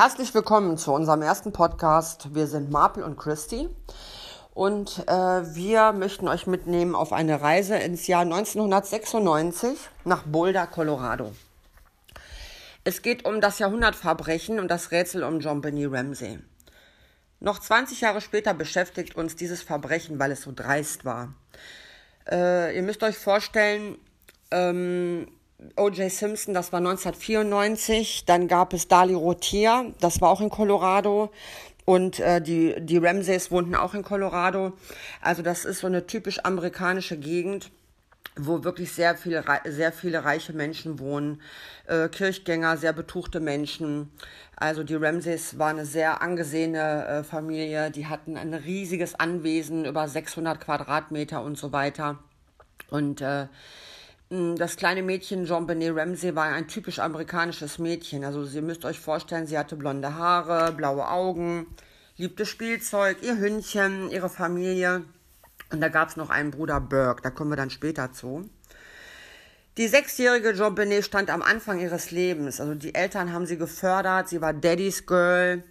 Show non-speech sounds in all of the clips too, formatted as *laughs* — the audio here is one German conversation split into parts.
Herzlich willkommen zu unserem ersten Podcast. Wir sind Marple und Christy und äh, wir möchten euch mitnehmen auf eine Reise ins Jahr 1996 nach Boulder, Colorado. Es geht um das Jahrhundertverbrechen und das Rätsel um John Benny Ramsey. Noch 20 Jahre später beschäftigt uns dieses Verbrechen, weil es so dreist war. Äh, ihr müsst euch vorstellen, ähm, O.J. Simpson, das war 1994. Dann gab es Dali Rotier, das war auch in Colorado. Und äh, die, die Ramsays wohnten auch in Colorado. Also das ist so eine typisch amerikanische Gegend, wo wirklich sehr viele, sehr viele reiche Menschen wohnen. Äh, Kirchgänger, sehr betuchte Menschen. Also die Ramsays war eine sehr angesehene äh, Familie. Die hatten ein riesiges Anwesen, über 600 Quadratmeter und so weiter. Und äh, das kleine Mädchen Jean Benet Ramsey war ein typisch amerikanisches Mädchen. Also Sie müsst euch vorstellen, sie hatte blonde Haare, blaue Augen, liebte Spielzeug, ihr Hündchen, ihre Familie. Und da gab es noch einen Bruder Burke, da kommen wir dann später zu. Die sechsjährige Jean Benet stand am Anfang ihres Lebens. Also die Eltern haben sie gefördert, sie war Daddy's Girl.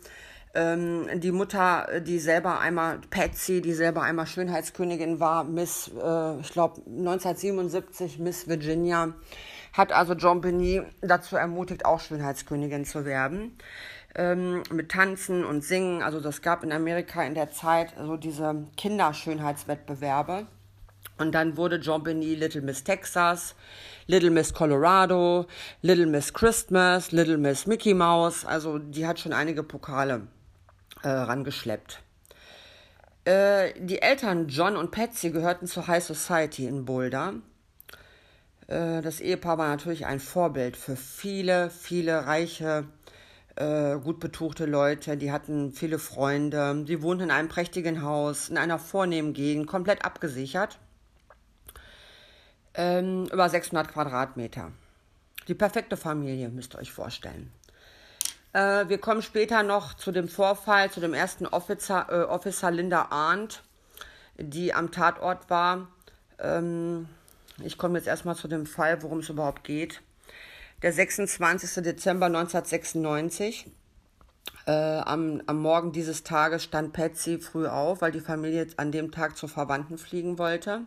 Ähm, die Mutter, die selber einmal, Patsy, die selber einmal Schönheitskönigin war, Miss, äh, ich glaube 1977, Miss Virginia, hat also John Benny dazu ermutigt, auch Schönheitskönigin zu werden. Ähm, mit Tanzen und Singen. Also das gab in Amerika in der Zeit so diese Kinderschönheitswettbewerbe. Und dann wurde John Benny Little Miss Texas, Little Miss Colorado, Little Miss Christmas, Little Miss Mickey Mouse. Also die hat schon einige Pokale äh, rangeschleppt. Äh, die Eltern John und Patsy gehörten zur High Society in Boulder. Äh, das Ehepaar war natürlich ein Vorbild für viele, viele reiche, äh, gut betuchte Leute. Die hatten viele Freunde. Sie wohnten in einem prächtigen Haus, in einer vornehmen Gegend, komplett abgesichert. Ähm, über 600 Quadratmeter. Die perfekte Familie, müsst ihr euch vorstellen. Äh, wir kommen später noch zu dem Vorfall, zu dem ersten Officer, äh, Officer Linda Arndt, die am Tatort war. Ähm, ich komme jetzt erstmal zu dem Fall, worum es überhaupt geht. Der 26. Dezember 1996. Äh, am, am Morgen dieses Tages stand Patsy früh auf, weil die Familie an dem Tag zu Verwandten fliegen wollte.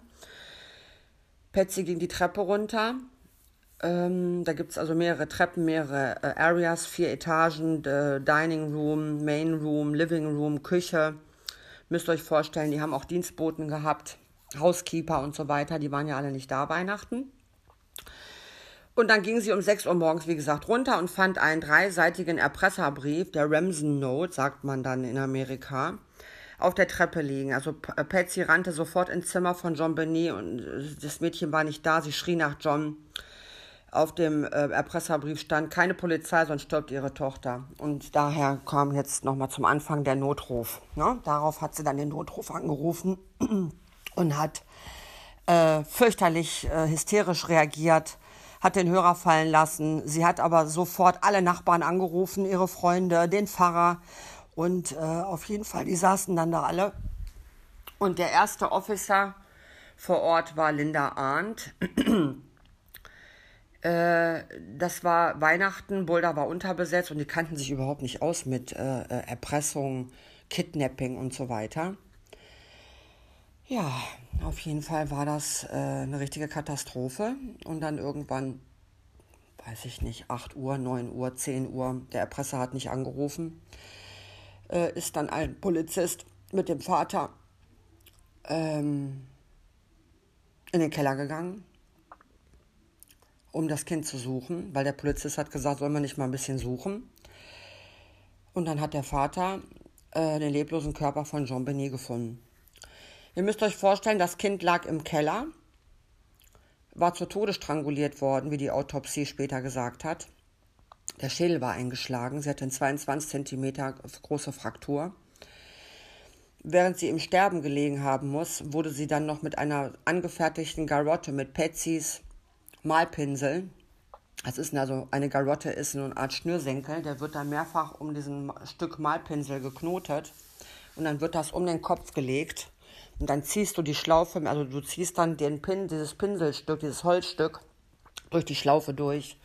Patsy ging die Treppe runter ähm, da gibt es also mehrere Treppen, mehrere äh, Areas, vier Etagen, äh, Dining Room, Main Room, Living Room, Küche. Müsst ihr euch vorstellen, die haben auch Dienstboten gehabt, Housekeeper und so weiter. Die waren ja alle nicht da Weihnachten. Und dann ging sie um 6 Uhr morgens, wie gesagt, runter und fand einen dreiseitigen Erpresserbrief, der Ramson Note, sagt man dann in Amerika, auf der Treppe liegen. Also äh, Patsy rannte sofort ins Zimmer von John Benet und äh, das Mädchen war nicht da. Sie schrie nach John auf dem äh, Erpresserbrief stand, keine Polizei, sonst stirbt ihre Tochter. Und daher kam jetzt nochmal zum Anfang der Notruf. Ne? Darauf hat sie dann den Notruf angerufen *clears throat* und hat äh, fürchterlich äh, hysterisch reagiert, hat den Hörer fallen lassen. Sie hat aber sofort alle Nachbarn angerufen, ihre Freunde, den Pfarrer. Und äh, auf jeden Fall, die saßen dann da alle. Und der erste Officer vor Ort war Linda Arndt. *clears throat* Äh, das war Weihnachten, Boulder war unterbesetzt und die kannten sich überhaupt nicht aus mit äh, äh, Erpressung, Kidnapping und so weiter. Ja, auf jeden Fall war das äh, eine richtige Katastrophe. Und dann irgendwann, weiß ich nicht, 8 Uhr, 9 Uhr, 10 Uhr, der Erpresser hat nicht angerufen, äh, ist dann ein Polizist mit dem Vater ähm, in den Keller gegangen um das Kind zu suchen, weil der Polizist hat gesagt, soll man nicht mal ein bisschen suchen. Und dann hat der Vater äh, den leblosen Körper von Jean Benet gefunden. Ihr müsst euch vorstellen, das Kind lag im Keller, war zu Tode stranguliert worden, wie die Autopsie später gesagt hat. Der Schädel war eingeschlagen, sie hatte eine 22 cm große Fraktur. Während sie im Sterben gelegen haben muss, wurde sie dann noch mit einer angefertigten Garotte mit Petsys Malpinsel. Das ist also eine Garotte ist eine Art Schnürsenkel, der wird dann mehrfach um diesen Stück Malpinsel geknotet und dann wird das um den Kopf gelegt und dann ziehst du die Schlaufe, also du ziehst dann den Pin, dieses Pinselstück, dieses Holzstück durch die Schlaufe durch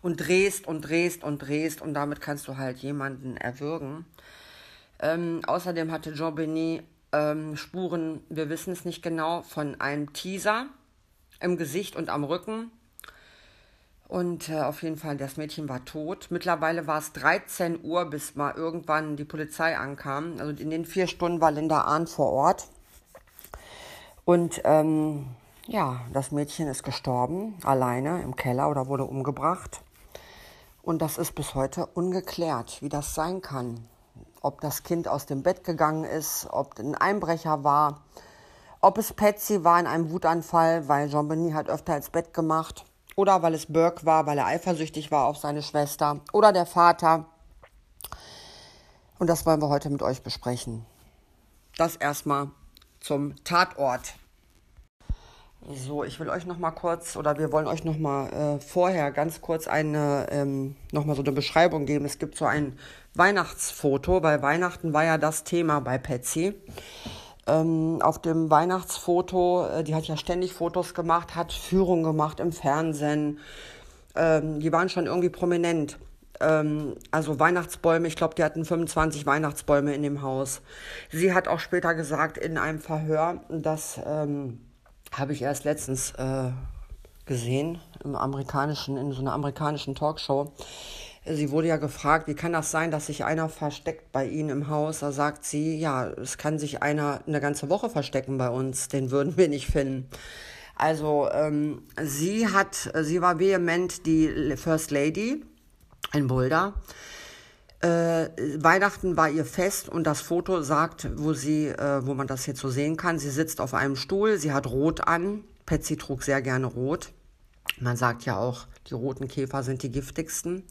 und drehst und drehst und drehst und damit kannst du halt jemanden erwürgen. Ähm, außerdem hatte Jean Benet ähm, Spuren, wir wissen es nicht genau, von einem Teaser im Gesicht und am Rücken. Und äh, auf jeden Fall, das Mädchen war tot. Mittlerweile war es 13 Uhr, bis mal irgendwann die Polizei ankam. Also in den vier Stunden war Linda Ahn vor Ort. Und ähm, ja, das Mädchen ist gestorben, alleine im Keller oder wurde umgebracht. Und das ist bis heute ungeklärt, wie das sein kann ob das Kind aus dem Bett gegangen ist, ob ein Einbrecher war, ob es Patsy war in einem Wutanfall, weil Jean Benet hat öfter ins Bett gemacht, oder weil es Burke war, weil er eifersüchtig war auf seine Schwester, oder der Vater. Und das wollen wir heute mit euch besprechen. Das erstmal zum Tatort. So, ich will euch noch mal kurz oder wir wollen euch noch mal äh, vorher ganz kurz eine ähm, noch so eine Beschreibung geben. Es gibt so ein Weihnachtsfoto, weil Weihnachten war ja das Thema bei Patsy. Ähm, auf dem Weihnachtsfoto, äh, die hat ja ständig Fotos gemacht, hat Führung gemacht im Fernsehen. Ähm, die waren schon irgendwie prominent. Ähm, also Weihnachtsbäume, ich glaube, die hatten 25 Weihnachtsbäume in dem Haus. Sie hat auch später gesagt in einem Verhör, dass ähm, habe ich erst letztens äh, gesehen im amerikanischen, in so einer amerikanischen Talkshow. Sie wurde ja gefragt, wie kann das sein, dass sich einer versteckt bei Ihnen im Haus? Da sagt sie, ja, es kann sich einer eine ganze Woche verstecken bei uns, den würden wir nicht finden. Also ähm, sie hat, sie war vehement die First Lady in Boulder. Äh, Weihnachten war ihr Fest und das Foto sagt, wo sie, äh, wo man das jetzt so sehen kann, sie sitzt auf einem Stuhl, sie hat Rot an. Patsy trug sehr gerne Rot. Man sagt ja auch, die roten Käfer sind die giftigsten.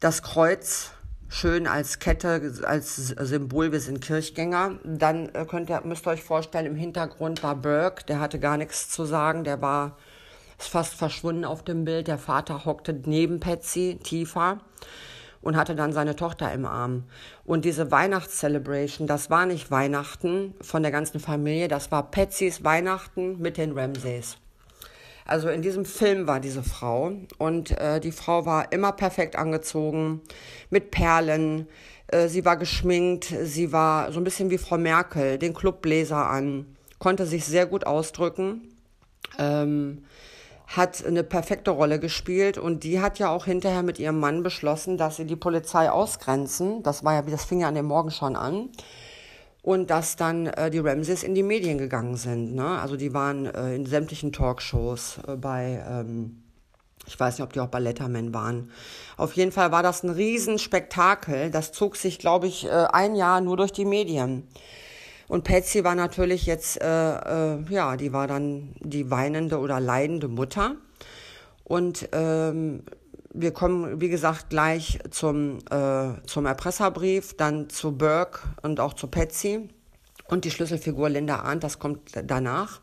Das Kreuz schön als Kette, als Symbol, wir sind Kirchgänger. Dann äh, könnt ihr, müsst ihr euch vorstellen, im Hintergrund war Burke, der hatte gar nichts zu sagen, der war fast verschwunden auf dem Bild. Der Vater hockte neben Patsy, tiefer und hatte dann seine Tochter im Arm. Und diese Weihnachtscelebration, das war nicht Weihnachten von der ganzen Familie, das war Patsys Weihnachten mit den Ramsays. Also in diesem Film war diese Frau und äh, die Frau war immer perfekt angezogen, mit Perlen, äh, sie war geschminkt, sie war so ein bisschen wie Frau Merkel, den Clubbläser an, konnte sich sehr gut ausdrücken. Ähm, hat eine perfekte Rolle gespielt und die hat ja auch hinterher mit ihrem Mann beschlossen, dass sie die Polizei ausgrenzen. Das war ja, das fing ja an dem Morgen schon an. Und dass dann äh, die Ramses in die Medien gegangen sind. Ne? Also die waren äh, in sämtlichen Talkshows äh, bei, ähm, ich weiß nicht, ob die auch bei Letterman waren. Auf jeden Fall war das ein Riesenspektakel. Das zog sich, glaube ich, äh, ein Jahr nur durch die Medien. Und Patsy war natürlich jetzt, äh, äh, ja, die war dann die weinende oder leidende Mutter. Und ähm, wir kommen, wie gesagt, gleich zum, äh, zum Erpresserbrief, dann zu Burke und auch zu Patsy. Und die Schlüsselfigur Linda Arndt, das kommt danach.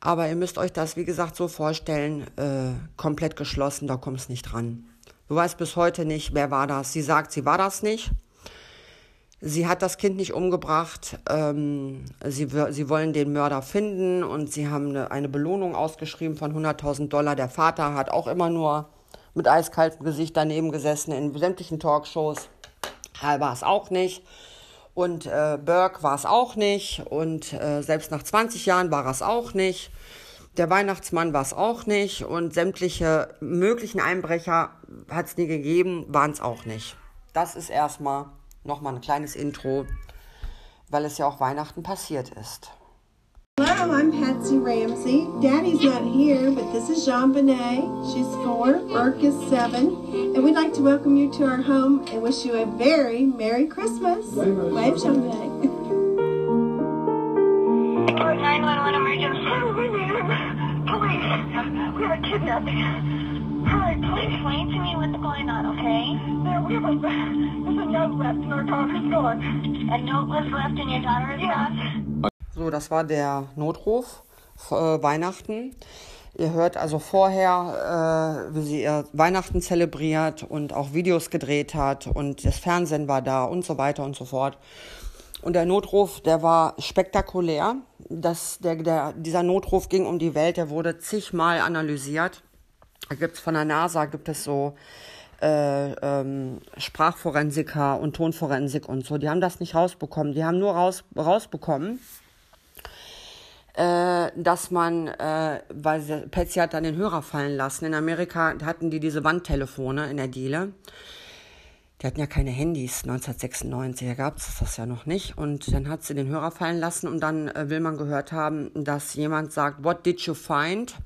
Aber ihr müsst euch das, wie gesagt, so vorstellen, äh, komplett geschlossen, da kommt es nicht dran. Du weißt bis heute nicht, wer war das. Sie sagt, sie war das nicht. Sie hat das Kind nicht umgebracht. Ähm, sie, sie wollen den Mörder finden und sie haben eine, eine Belohnung ausgeschrieben von 100.000 Dollar. Der Vater hat auch immer nur mit eiskaltem Gesicht daneben gesessen in sämtlichen Talkshows. Er war es auch nicht. Und äh, Burke war es auch nicht. Und äh, selbst nach 20 Jahren war es auch nicht. Der Weihnachtsmann war es auch nicht. Und sämtliche möglichen Einbrecher hat es nie gegeben, waren es auch nicht. Das ist erstmal nochmal ein kleines Intro, weil es ja auch Weihnachten passiert ist. Hello, I'm Patsy Ramsey. Daddy's not here, but this is Jean Benet. She's four, Burke is seven, and we'd like to welcome you to our home and wish you a very Merry Christmas. Wave, Jean Benet. 911 emergency. Oh, Police. We are kidnapping. Hi, please explain to me what's going on, okay? There, we have a, there's a note left in our daughter's car. A note was left in your daughter's car? So, das war der Notruf äh, Weihnachten. Ihr hört also vorher, äh, wie sie ihr Weihnachten zelebriert und auch Videos gedreht hat und das Fernsehen war da und so weiter und so fort. Und der Notruf, der war spektakulär. Das, der, der, dieser Notruf ging um die Welt, der wurde zigmal analysiert. Da gibt es von der NASA gibt es so äh, ähm, Sprachforensiker und Tonforensik und so. Die haben das nicht rausbekommen. Die haben nur raus, rausbekommen, äh, dass man, äh, weil Patsy hat dann den Hörer fallen lassen. In Amerika hatten die diese Wandtelefone in der Diele. Die hatten ja keine Handys 1996, da gab es das ja noch nicht. Und dann hat sie den Hörer fallen lassen und dann äh, will man gehört haben, dass jemand sagt, What did you find?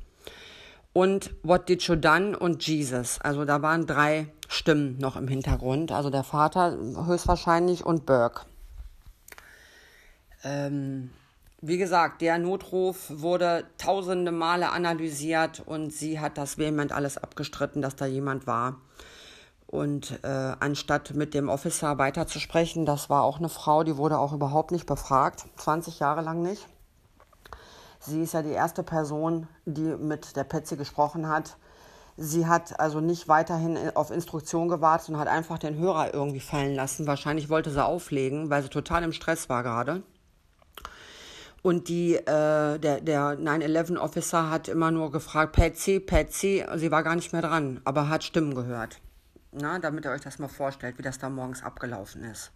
Und What did you done? Und Jesus. Also da waren drei Stimmen noch im Hintergrund. Also der Vater höchstwahrscheinlich und Burke. Ähm, wie gesagt, der Notruf wurde tausende Male analysiert und sie hat das vehement alles abgestritten, dass da jemand war. Und äh, anstatt mit dem Officer weiterzusprechen, das war auch eine Frau, die wurde auch überhaupt nicht befragt, 20 Jahre lang nicht. Sie ist ja die erste Person, die mit der Petze gesprochen hat. Sie hat also nicht weiterhin auf Instruktion gewartet und hat einfach den Hörer irgendwie fallen lassen. Wahrscheinlich wollte sie auflegen, weil sie total im Stress war gerade. Und die, äh, der, der 9-11-Officer hat immer nur gefragt, Patsy, Patsy. Sie war gar nicht mehr dran, aber hat Stimmen gehört. Na, damit ihr euch das mal vorstellt, wie das da morgens abgelaufen ist.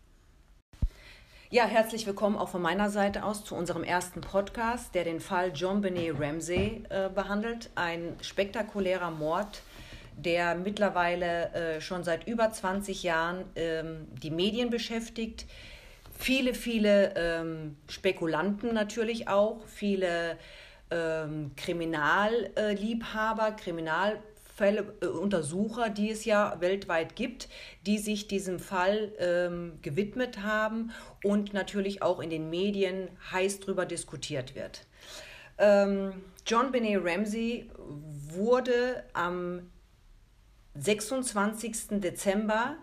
Ja, herzlich willkommen auch von meiner Seite aus zu unserem ersten Podcast, der den Fall John Benet Ramsey äh, behandelt. Ein spektakulärer Mord, der mittlerweile äh, schon seit über 20 Jahren ähm, die Medien beschäftigt. Viele, viele ähm, Spekulanten natürlich auch, viele ähm, Kriminalliebhaber, Kriminal Fälle, äh, Untersucher, die es ja weltweit gibt, die sich diesem Fall ähm, gewidmet haben und natürlich auch in den Medien heiß darüber diskutiert wird. Ähm, John Benet Ramsey wurde am 26. Dezember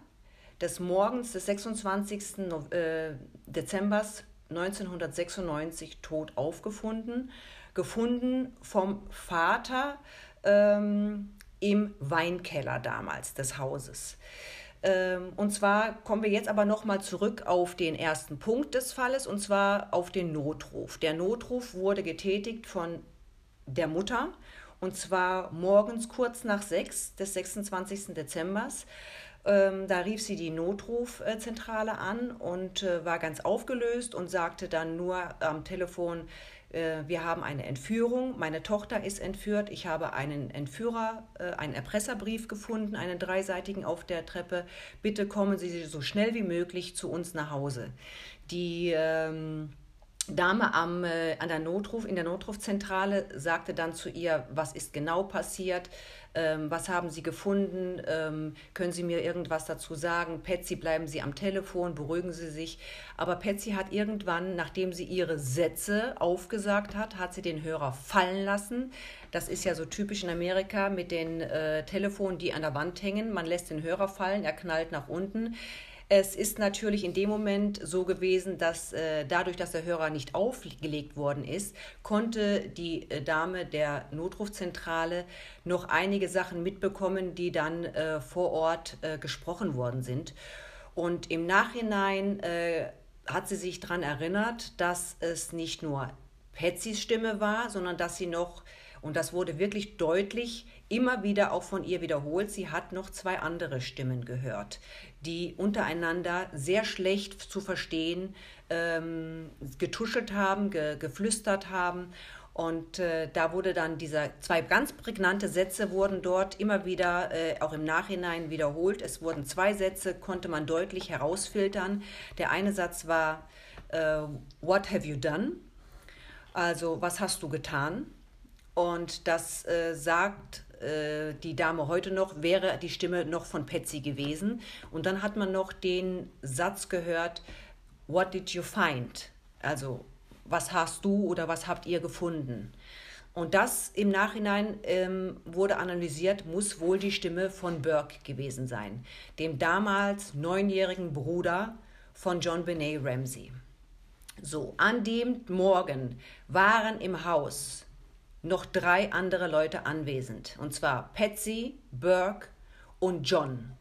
des Morgens des 26. Äh, Dezembers 1996 tot aufgefunden, gefunden vom Vater ähm, im Weinkeller damals des Hauses. Ähm, und zwar kommen wir jetzt aber nochmal zurück auf den ersten Punkt des Falles, und zwar auf den Notruf. Der Notruf wurde getätigt von der Mutter, und zwar morgens kurz nach sechs des 26. Dezembers. Ähm, da rief sie die Notrufzentrale an und äh, war ganz aufgelöst und sagte dann nur am Telefon, äh, wir haben eine Entführung, meine Tochter ist entführt, ich habe einen Entführer, äh, einen Erpresserbrief gefunden, einen dreiseitigen auf der Treppe, bitte kommen Sie so schnell wie möglich zu uns nach Hause. Die ähm, Dame am, äh, an der Notruf, in der Notrufzentrale sagte dann zu ihr, was ist genau passiert, ähm, was haben Sie gefunden, ähm, können Sie mir irgendwas dazu sagen, Patsy, bleiben Sie am Telefon, beruhigen Sie sich. Aber Patsy hat irgendwann, nachdem sie ihre Sätze aufgesagt hat, hat sie den Hörer fallen lassen. Das ist ja so typisch in Amerika mit den äh, Telefonen, die an der Wand hängen. Man lässt den Hörer fallen, er knallt nach unten. Es ist natürlich in dem Moment so gewesen, dass äh, dadurch, dass der Hörer nicht aufgelegt worden ist, konnte die äh, Dame der Notrufzentrale noch einige Sachen mitbekommen, die dann äh, vor Ort äh, gesprochen worden sind. Und im Nachhinein äh, hat sie sich daran erinnert, dass es nicht nur Patsys Stimme war, sondern dass sie noch, und das wurde wirklich deutlich, immer wieder auch von ihr wiederholt, sie hat noch zwei andere Stimmen gehört, die untereinander sehr schlecht zu verstehen ähm, getuschelt haben, ge, geflüstert haben. Und äh, da wurde dann dieser zwei ganz prägnante Sätze wurden dort immer wieder äh, auch im Nachhinein wiederholt. Es wurden zwei Sätze, konnte man deutlich herausfiltern. Der eine Satz war äh, What have you done? Also was hast du getan? Und das äh, sagt äh, die Dame heute noch, wäre die Stimme noch von Patsy gewesen. Und dann hat man noch den Satz gehört, What did you find? Also, was hast du oder was habt ihr gefunden? Und das im Nachhinein ähm, wurde analysiert, muss wohl die Stimme von Burke gewesen sein, dem damals neunjährigen Bruder von John Benet Ramsey. So, an dem Morgen waren im Haus noch drei andere Leute anwesend. Und zwar Patsy, Burke und John.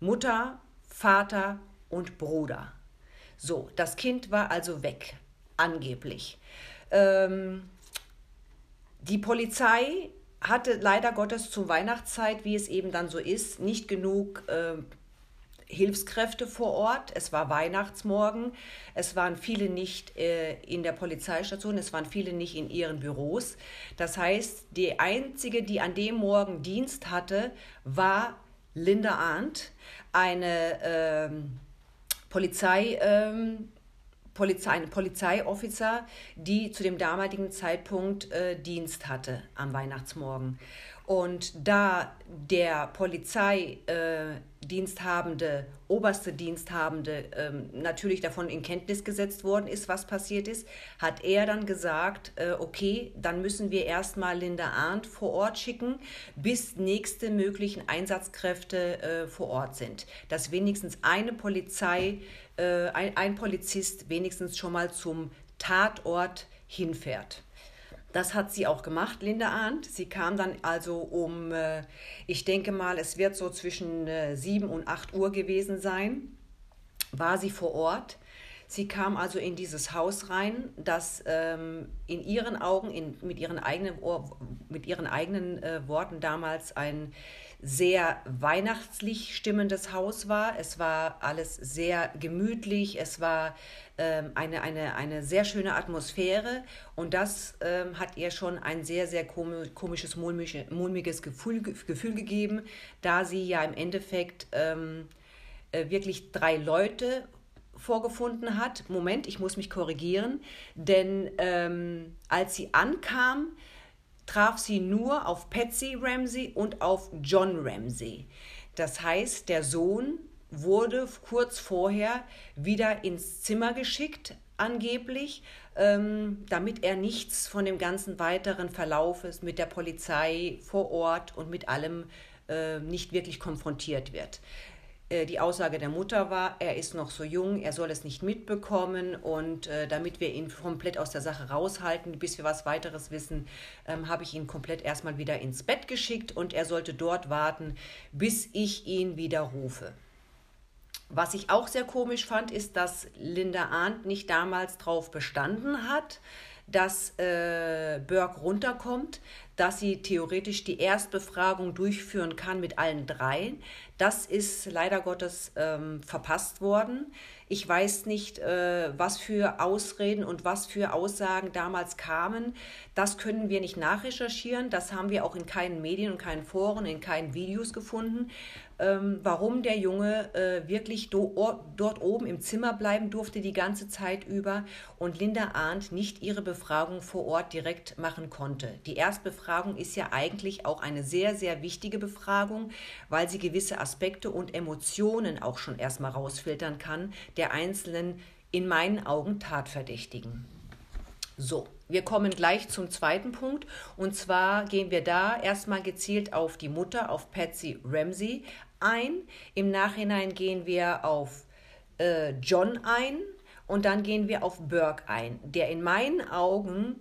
Mutter, Vater und Bruder. So, das Kind war also weg, angeblich. Ähm, die Polizei hatte leider Gottes zur Weihnachtszeit, wie es eben dann so ist, nicht genug äh, Hilfskräfte vor Ort. Es war Weihnachtsmorgen. Es waren viele nicht äh, in der Polizeistation. Es waren viele nicht in ihren Büros. Das heißt, die einzige, die an dem Morgen Dienst hatte, war Linda Arndt, eine ähm, Polizei. Ähm, Polizei, eine Polizeiofficer, die zu dem damaligen Zeitpunkt äh, Dienst hatte am Weihnachtsmorgen. Und da der Polizeidiensthabende, äh, oberste Diensthabende ähm, natürlich davon in Kenntnis gesetzt worden ist, was passiert ist, hat er dann gesagt, äh, okay, dann müssen wir erstmal Linda Arndt vor Ort schicken, bis nächste möglichen Einsatzkräfte äh, vor Ort sind. Dass wenigstens eine Polizei, äh, ein, ein Polizist wenigstens schon mal zum Tatort hinfährt. Das hat sie auch gemacht, Linda Arndt. Sie kam dann also um, äh, ich denke mal, es wird so zwischen äh, 7 und 8 Uhr gewesen sein, war sie vor Ort. Sie kam also in dieses Haus rein, das ähm, in ihren Augen, in, mit ihren eigenen, mit ihren eigenen äh, Worten damals ein sehr weihnachtlich stimmendes Haus war. Es war alles sehr gemütlich, es war ähm, eine, eine, eine sehr schöne Atmosphäre und das ähm, hat ihr schon ein sehr, sehr komisches, mulmiges Gefühl, Gefühl gegeben, da sie ja im Endeffekt ähm, äh, wirklich drei Leute vorgefunden hat. Moment, ich muss mich korrigieren, denn ähm, als sie ankam, traf sie nur auf Patsy Ramsey und auf John Ramsey. Das heißt, der Sohn wurde kurz vorher wieder ins Zimmer geschickt, angeblich, ähm, damit er nichts von dem ganzen weiteren Verlaufes mit der Polizei vor Ort und mit allem äh, nicht wirklich konfrontiert wird. Äh, die Aussage der Mutter war, er ist noch so jung, er soll es nicht mitbekommen und äh, damit wir ihn komplett aus der Sache raushalten, bis wir was weiteres wissen, ähm, habe ich ihn komplett erstmal wieder ins Bett geschickt und er sollte dort warten, bis ich ihn wieder rufe. Was ich auch sehr komisch fand, ist, dass Linda Arndt nicht damals darauf bestanden hat, dass äh, Burke runterkommt, dass sie theoretisch die Erstbefragung durchführen kann mit allen dreien. Das ist leider Gottes ähm, verpasst worden. Ich weiß nicht, äh, was für Ausreden und was für Aussagen damals kamen. Das können wir nicht nachrecherchieren. Das haben wir auch in keinen Medien und keinen Foren, in keinen Videos gefunden ähm, warum der Junge äh, wirklich do, dort oben im Zimmer bleiben durfte die ganze Zeit über und Linda Arndt nicht ihre Befragung vor Ort direkt machen konnte. Die Erstbefragung ist ja eigentlich auch eine sehr, sehr wichtige Befragung, weil sie gewisse Aspekte und Emotionen auch schon erstmal rausfiltern kann, der einzelnen, in meinen Augen, Tatverdächtigen. So, wir kommen gleich zum zweiten Punkt. Und zwar gehen wir da erstmal gezielt auf die Mutter, auf Patsy Ramsey ein. Im Nachhinein gehen wir auf äh, John ein und dann gehen wir auf Burke ein, der in meinen Augen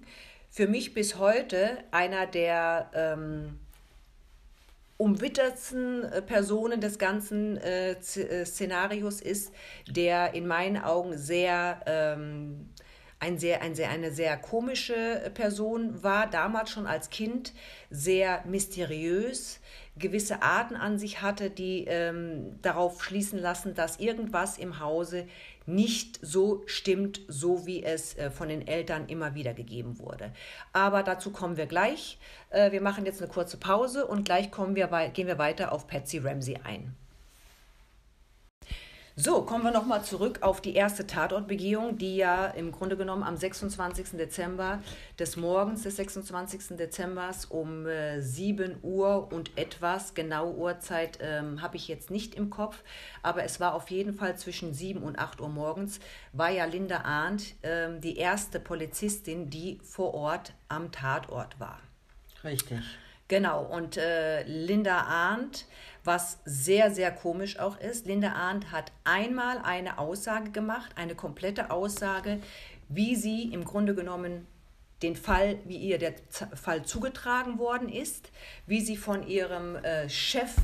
für mich bis heute einer der ähm, umwittertsten äh, Personen des ganzen äh, äh, Szenarios ist, der in meinen Augen sehr ähm, ein sehr, ein sehr, eine sehr komische Person war, damals schon als Kind, sehr mysteriös, gewisse Arten an sich hatte, die ähm, darauf schließen lassen, dass irgendwas im Hause nicht so stimmt, so wie es äh, von den Eltern immer wieder gegeben wurde. Aber dazu kommen wir gleich. Äh, wir machen jetzt eine kurze Pause und gleich kommen wir, gehen wir weiter auf Patsy Ramsey ein. So, kommen wir nochmal zurück auf die erste Tatortbegehung, die ja im Grunde genommen am 26. Dezember des Morgens des 26. Dezembers um äh, 7 Uhr und etwas, genaue Uhrzeit ähm, habe ich jetzt nicht im Kopf, aber es war auf jeden Fall zwischen 7 und 8 Uhr morgens, war ja Linda Arndt ähm, die erste Polizistin, die vor Ort am Tatort war. Richtig. Genau, und äh, Linda Arndt was sehr, sehr komisch auch ist. Linda Arndt hat einmal eine Aussage gemacht, eine komplette Aussage, wie sie im Grunde genommen den Fall, wie ihr der Fall zugetragen worden ist, wie sie von ihrem äh, Chef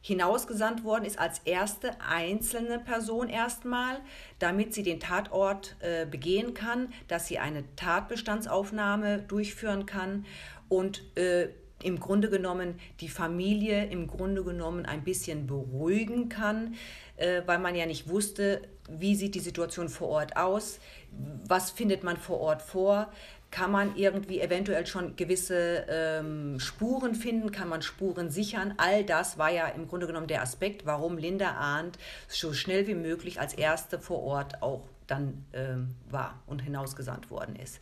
hinausgesandt worden ist als erste einzelne Person erstmal, damit sie den Tatort äh, begehen kann, dass sie eine Tatbestandsaufnahme durchführen kann und äh, im Grunde genommen die Familie im Grunde genommen ein bisschen beruhigen kann, äh, weil man ja nicht wusste, wie sieht die Situation vor Ort aus, was findet man vor Ort vor, kann man irgendwie eventuell schon gewisse ähm, Spuren finden, kann man Spuren sichern. All das war ja im Grunde genommen der Aspekt, warum Linda Arndt so schnell wie möglich als erste vor Ort auch dann ähm, war und hinausgesandt worden ist.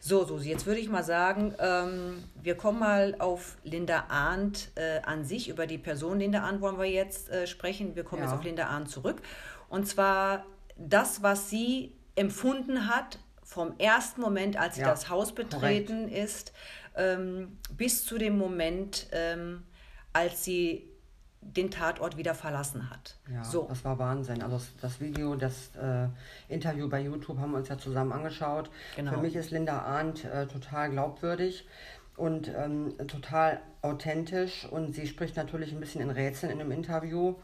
So, so, jetzt würde ich mal sagen, ähm, wir kommen mal auf Linda Arndt äh, an sich. Über die Person Linda Arndt wollen wir jetzt äh, sprechen. Wir kommen Ja. jetzt auf Linda Arndt zurück. Und zwar das, was sie empfunden hat vom ersten Moment, als sie Ja, das Haus betreten ist, ähm, bis zu dem Moment, ähm, als sie den Tatort wieder verlassen hat. Ja, so. das war Wahnsinn. Also das, Video, das äh, Interview bei YouTube haben wir uns ja zusammen angeschaut. Genau. Für mich ist Linda Arndt äh, total glaubwürdig und ähm, total authentisch und sie spricht natürlich ein bisschen in Rätseln in dem Interview.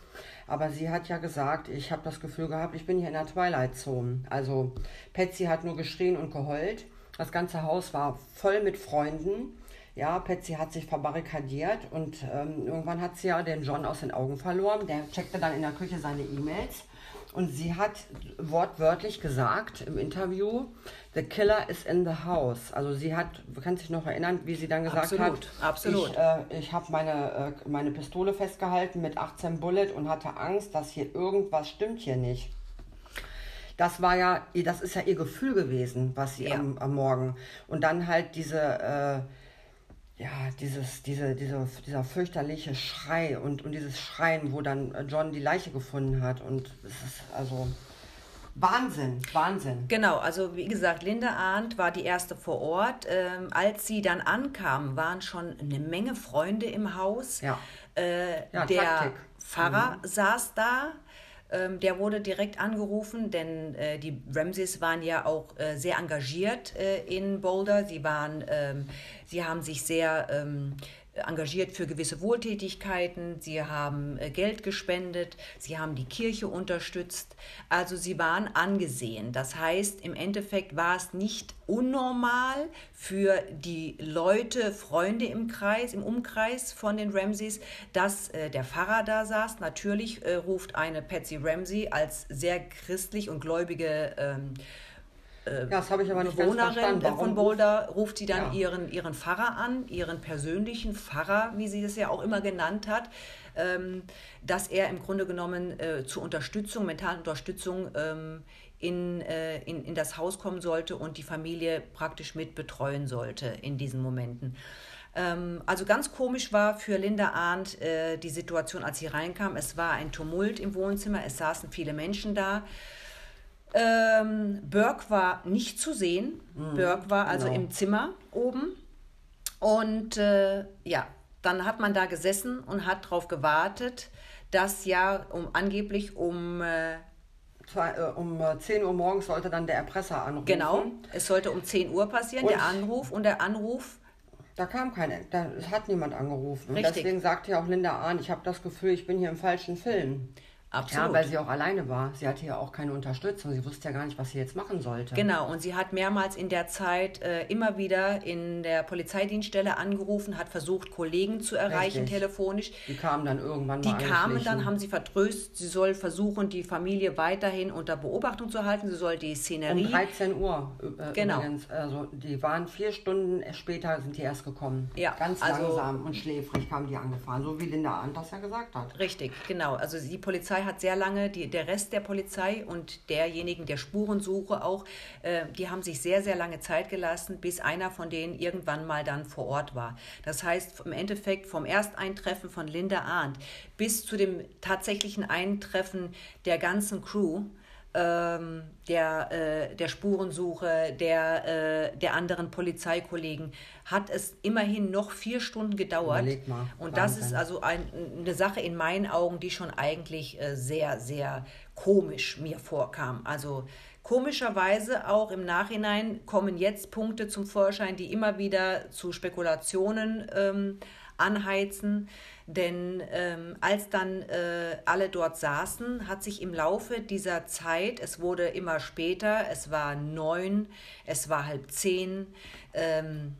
Aber sie hat ja gesagt, ich habe das Gefühl gehabt, ich bin hier in der Twilight Zone. Also Patsy hat nur geschrien und geheult. Das ganze Haus war voll mit Freunden. Ja, Patsy hat sich verbarrikadiert und ähm, irgendwann hat sie ja den John aus den Augen verloren. Der checkte dann in der Küche seine E-Mails und sie hat wortwörtlich gesagt im Interview, The Killer is in the house. Also sie hat, du kannst dich noch erinnern, wie sie dann gesagt Absolut, hat, absolut. ich, äh, ich habe meine, äh, meine Pistole festgehalten mit 18 Bullet und hatte Angst, dass hier irgendwas stimmt hier nicht. Das war ja, das ist ja ihr Gefühl gewesen, was sie Ja. am, am Morgen. Und dann halt diese, äh, ja, dieses, diese, diese, dieser fürchterliche Schrei und, und dieses Schreien, wo dann äh, John die Leiche gefunden hat. Und es ist also Wahnsinn, Wahnsinn. Genau, also wie gesagt, Linda Arndt war die erste vor Ort. Ähm, als sie dann ankam, waren schon eine Menge Freunde im Haus. Ja. Äh, Ja, der Taktik. Pfarrer saß da. Ähm, der wurde direkt angerufen, denn äh, die Ramses waren ja auch äh, sehr engagiert äh, in Boulder. Sie waren, ähm, sie haben sich sehr ähm, engagiert für gewisse Wohltätigkeiten. Sie haben äh, Geld gespendet. Sie haben die Kirche unterstützt. Also sie waren angesehen. Das heißt, im Endeffekt war es nicht unnormal für die Leute, Freunde im Kreis, im Umkreis von den Ramseys, dass äh, der Pfarrer da saß. Natürlich äh, ruft eine Patsy Ramsey als sehr christlich und gläubige ähm, Ja, das habe ich aber nicht ganz Bewohnerin äh, von Boulder ruft sie dann Ja. ihren, ihren Pfarrer an, ihren persönlichen Pfarrer, wie sie es ja auch immer genannt hat, ähm, dass er im Grunde genommen äh, zur Unterstützung, mentalen Unterstützung ähm, in, äh, in, in das Haus kommen sollte und die Familie praktisch mit betreuen sollte in diesen Momenten. Ähm, also ganz komisch war für Linda Arndt äh, die Situation, als sie reinkam. Es war ein Tumult im Wohnzimmer, es saßen viele Menschen da. Ähm, Burke war nicht zu sehen. Burke war also genau. im Zimmer oben. Und äh, ja, dann hat man da gesessen und hat darauf gewartet, dass ja um angeblich um äh, äh, um äh, 10 Uhr morgens sollte dann der Erpresser anrufen. genau, es sollte um 10 Uhr passieren, Und- der Anruf und der Anruf Da kam kein, da es hat niemand angerufen. Und Richtig. deswegen sagte ja auch Linda Ahn, ich habe das Gefühl, ich bin hier im falschen Film. Absolut. Ja, weil sie auch alleine war. Sie hatte ja auch keine Unterstützung. Sie wusste ja gar nicht, was sie jetzt machen sollte. Genau, und sie hat mehrmals in der Zeit äh, immer wieder in der Polizeidienststelle angerufen, hat versucht, Kollegen zu erreichen Richtig. telefonisch. Die kamen dann irgendwann Die mal kamen dann, haben sie vertröstet, sie soll versuchen, die Familie weiterhin unter Beobachtung zu halten. Sie soll die um Szenerie. 13 Uhr äh, Genau. übrigens. Also die waren vier Stunden später sind die erst gekommen. Ja, Ganz also- langsam und schläfrig kamen die angefahren, so wie Linda Arndt das ja gesagt hat. Richtig, genau. Also die Polizei hat sehr lange, die, der Rest der Polizei und derjenigen der Spurensuche auch, äh, die haben sich sehr, sehr lange Zeit gelassen, bis einer von denen irgendwann mal dann vor Ort war. Das heißt, im Endeffekt vom Ersteintreffen von Linda Arndt bis zu dem tatsächlichen Eintreffen der ganzen Crew, ähm, der, äh, der Spurensuche, der, äh, der anderen Polizeikollegen, hat es immerhin noch vier Stunden gedauert. Mal, Und das Wahnsinn. ist also ein, eine Sache in meinen Augen, die schon eigentlich äh, sehr, sehr komisch mir vorkam. Also komischerweise auch im Nachhinein kommen jetzt Punkte zum Vorschein, die immer wieder zu Spekulationen ähm, anheizen. Denn ähm, als dann äh, alle dort saßen, hat sich im Laufe dieser Zeit, es wurde immer später, es war neun, es war halb zehn, ähm,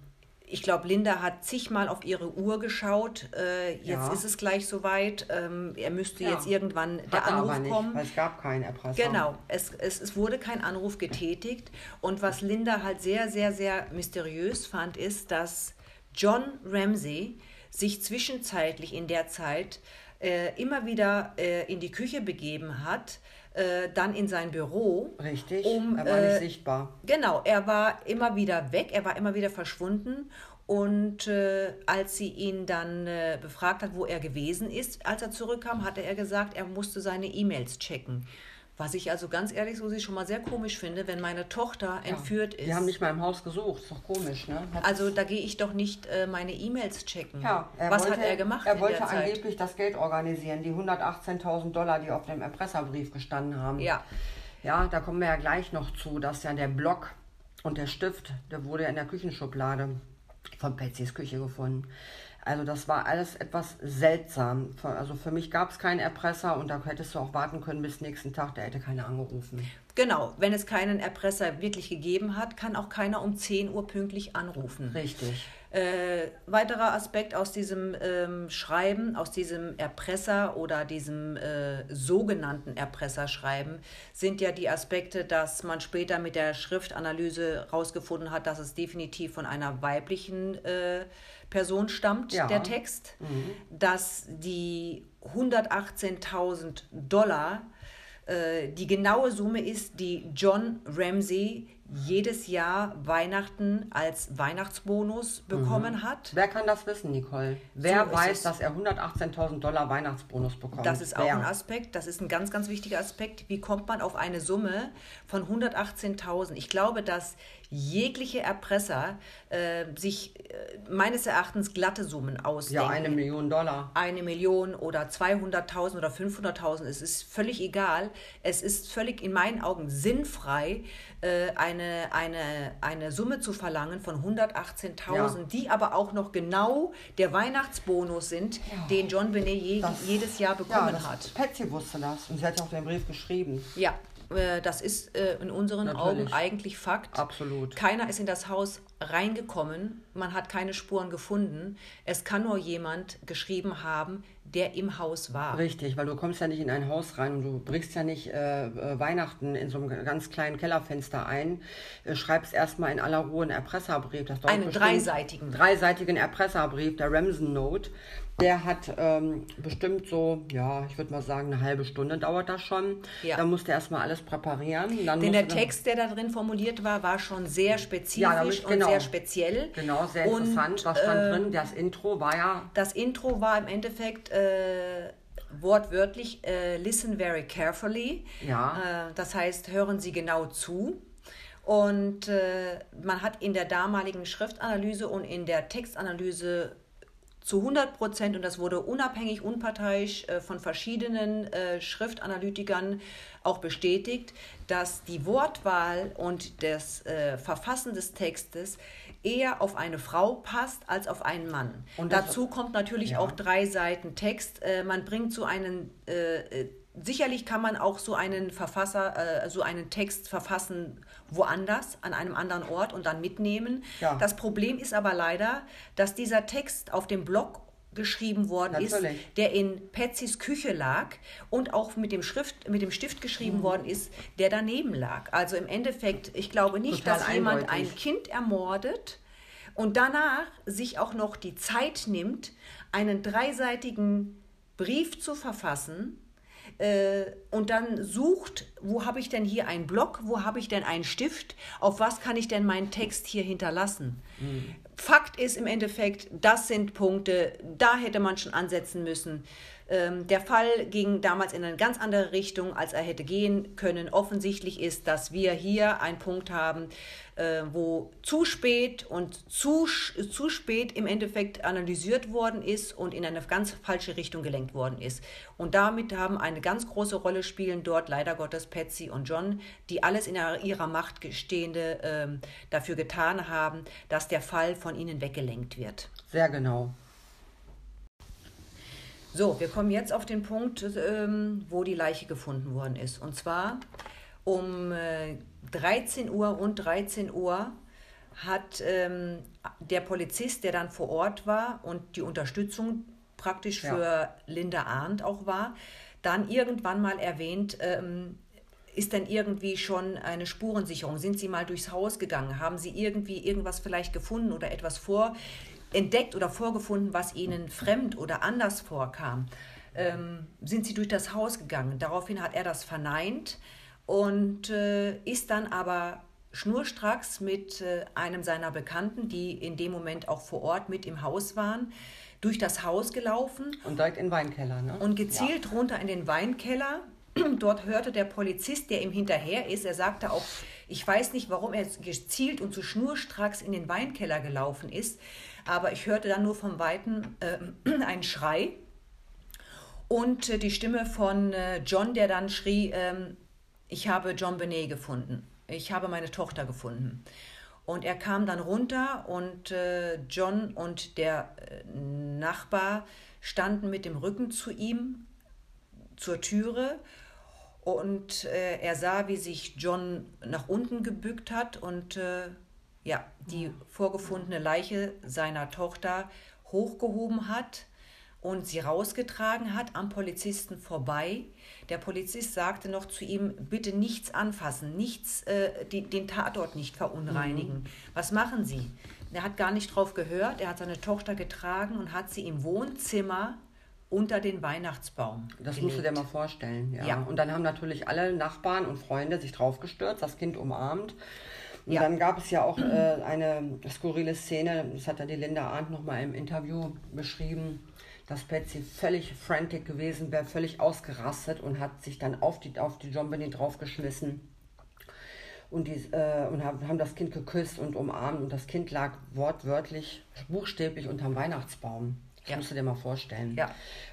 ich glaube, Linda hat zigmal auf ihre Uhr geschaut. Äh, jetzt Ja. ist es gleich soweit. Ähm, er müsste Ja. jetzt irgendwann der Hat er Anruf aber nicht, kommen. weil es gab keinen Erpresser. Genau, es, es, es wurde kein Anruf getätigt. Und was Linda halt sehr, sehr, sehr mysteriös fand, ist, dass John Ramsey sich zwischenzeitlich in der Zeit äh, immer wieder äh, in die Küche begeben hat, äh, dann in sein Büro. Richtig, Um, er war äh, nicht sichtbar. Genau, er war immer wieder weg, er war immer wieder verschwunden. Und äh, als sie ihn dann äh, befragt hat, wo er gewesen ist, als er zurückkam, hatte er gesagt, er musste seine E-Mails checken. Was ich also ganz ehrlich so schon mal sehr komisch finde, wenn meine Tochter entführt ist. Die haben nicht mal im Haus gesucht, ist doch komisch, ne? Hat- also da gehe ich doch nicht äh, meine E-Mails checken. ja, er Was wollte, hat er gemacht Er in wollte der Zeit? angeblich das Geld organisieren, die 118.000 Dollar, die auf dem Erpresserbrief gestanden haben. Ja. Ja, da kommen wir ja gleich noch zu, dass ja der Block und der Stift, der wurde ja in der Küchenschublade von Patsys Küche gefunden. Also das war alles etwas seltsam. Also für mich gab es keinen Erpresser und da hättest du auch warten können bis nächsten Tag, der hätte keiner angerufen. Genau, wenn es keinen Erpresser wirklich gegeben hat, kann auch keiner um 10 Uhr pünktlich anrufen. Richtig. Äh, weiterer Aspekt aus diesem ähm, Schreiben, aus diesem Erpresser oder diesem äh, sogenannten Erpresserschreiben, sind ja die Aspekte, dass man später mit der Schriftanalyse herausgefunden hat, dass es definitiv von einer weiblichen äh, Person stammt, Ja. der Text, dass die 118.000 Dollar äh, die genaue Summe ist, die John Ramsey jedes Jahr Weihnachten als Weihnachtsbonus bekommen hat. Wer kann das wissen, Nicole? Wer So weiß, dass er 118.000 Dollar Weihnachtsbonus bekommt? Das ist auch Wer? ein Aspekt, das ist ein ganz, ganz wichtiger Aspekt. Wie kommt man auf eine Summe von 118.000? Ich glaube, dass jegliche Erpresser äh, sich äh, meines Erachtens glatte Summen ausdenken. Ja, eine Million Dollar. eine Million oder 200.000 oder 500.000, es ist völlig egal. Es ist völlig in meinen Augen sinnfrei, äh, eine, eine, eine Summe zu verlangen von 118.000, Ja. die aber auch noch genau der Weihnachtsbonus sind, den John Benet je, Das- jedes Jahr Ja, bekommen das, hat. Patsy wusste das und sie hat ja auch den Brief geschrieben. Ja, das ist äh, in unseren Natürlich. Augen eigentlich Fakt. Absolut. Keiner ist in das Haus reingekommen, man hat keine Spuren gefunden. Es kann nur jemand geschrieben haben, der im Haus war. Richtig, weil du kommst ja nicht in ein Haus rein und du brichst ja nicht äh, äh, Weihnachten in so einem ganz kleinen Kellerfenster ein, äh, schreibst erstmal in aller Ruhe einen Erpresserbrief. Das Einen dreiseitigen. Dreiseitigen Erpresserbrief, der Ramson Note. Der hat ähm, bestimmt so, ja, ich würde mal sagen, eine halbe Stunde dauert das schon. Ja. Da musst du erstmal alles präparieren. Dann Denn der Text, der da drin formuliert war, war schon sehr spezifisch Ja, damit- und genau. sehr speziell. Genau, sehr Und, interessant. Was stand äh, drin? Das Intro war ja Das Intro war im Endeffekt äh, wortwörtlich äh, Listen very carefully. Ja. Äh, das heißt, hören Sie genau zu. Und äh, man hat in der damaligen Schriftanalyse und in der Textanalyse zu 100 Prozent, und das wurde unabhängig, unparteiisch äh, von verschiedenen äh, Schriftanalytikern auch bestätigt, dass die Wortwahl und das äh, Verfassen des Textes eher auf eine Frau passt als auf einen Mann. Und Dazu kommt natürlich Ja. auch drei Seiten Text. Man bringt so einen, sicherlich kann man auch so einen Verfasser, äh, so einen Text verfassen woanders, an einem anderen Ort und dann mitnehmen. Ja. Das Problem ist aber leider, dass dieser Text auf dem Blog geschrieben worden Natürlich. ist, der in Patsys Küche lag und auch mit dem, Schrift, mit dem Stift Mhm. geschrieben worden ist, der daneben lag. Also im Endeffekt, ich glaube nicht, Total dass jemand eindeutig. ein Kind ermordet und danach sich auch noch die Zeit nimmt, einen dreiseitigen Brief zu verfassen äh, und dann sucht, wo habe ich denn hier einen Block, wo habe ich denn einen Stift, auf was kann ich denn meinen Text hier hinterlassen. Fakt ist im Endeffekt, das sind Punkte, da hätte man schon ansetzen müssen. Ähm, der Fall ging damals in eine ganz andere Richtung, als er hätte gehen können. Offensichtlich ist, dass wir hier einen Punkt haben, äh, wo zu spät und zu, zu spät im Endeffekt analysiert worden ist und in eine ganz falsche Richtung gelenkt worden ist. Und damit haben eine ganz große Rolle spielen dort leider Gottes Patsy und John, die alles in ihrer- Macht Stehende ähm, dafür getan haben, dass der Fall von ihnen weggelenkt wird. sehr genau. So, wir kommen jetzt auf den Punkt, ähm, wo die Leiche gefunden worden ist. Und zwar um äh, 13 Uhr und 13 Uhr hat ähm, der Polizist, der dann vor Ort war und die Unterstützung praktisch Ja. für Linda Arndt auch war, dann irgendwann mal erwähnt, ähm, ist denn irgendwie schon eine Spurensicherung? Sind Sie mal durchs Haus gegangen? Haben Sie irgendwie irgendwas vielleicht gefunden oder etwas vor entdeckt oder vorgefunden, was Ihnen fremd oder anders vorkam? Ähm, sind Sie durch das Haus gegangen? Daraufhin hat er das verneint und äh, ist dann aber schnurstracks mit äh, einem seiner Bekannten, die in dem Moment auch vor Ort mit im Haus waren, durch das Haus gelaufen Und direkt in den Weinkeller, ne? und gezielt runter in den Weinkeller. *clears throat* Dort hörte der Polizist, der ihm hinterher ist, er sagte auch, ich weiß nicht, warum er gezielt und so schnurstracks in den Weinkeller gelaufen ist, aber ich hörte dann nur vom Weiten äh, *clears throat* einen Schrei und äh, die Stimme von äh, John, der dann schrie, ähm, ich habe John Benet gefunden, ich habe meine Tochter gefunden. Und er kam dann runter und äh, John und der äh, Nachbar standen mit dem Rücken zu ihm zur Türe und äh, er sah, wie sich John nach unten gebückt hat und äh, ja, die vorgefundene Leiche seiner Tochter hochgehoben hat und sie rausgetragen hat am Polizisten vorbei. Der Polizist sagte noch zu ihm, bitte nichts anfassen, nichts, äh, die, den Tatort nicht verunreinigen. Was machen Sie? Er hat gar nicht drauf gehört. Er hat seine Tochter getragen und hat sie im Wohnzimmer unter den Weihnachtsbaum. Das musst du dir gelegt. mal vorstellen, ja. Ja. Und dann haben natürlich alle Nachbarn und Freunde sich draufgestürzt, das Kind umarmt. Und Ja. dann gab es ja auch äh, eine skurrile Szene, das hat ja die Linda Arndt nochmal im Interview beschrieben, dass Patsy völlig frantic gewesen wäre, völlig ausgerastet und hat sich dann auf die, auf die John Benny draufgeschmissen und, die, äh, und haben, haben das Kind geküsst und umarmt und das Kind lag wortwörtlich, buchstäblich unterm Weihnachtsbaum. Das Ja. musst du dir mal vorstellen. Ja.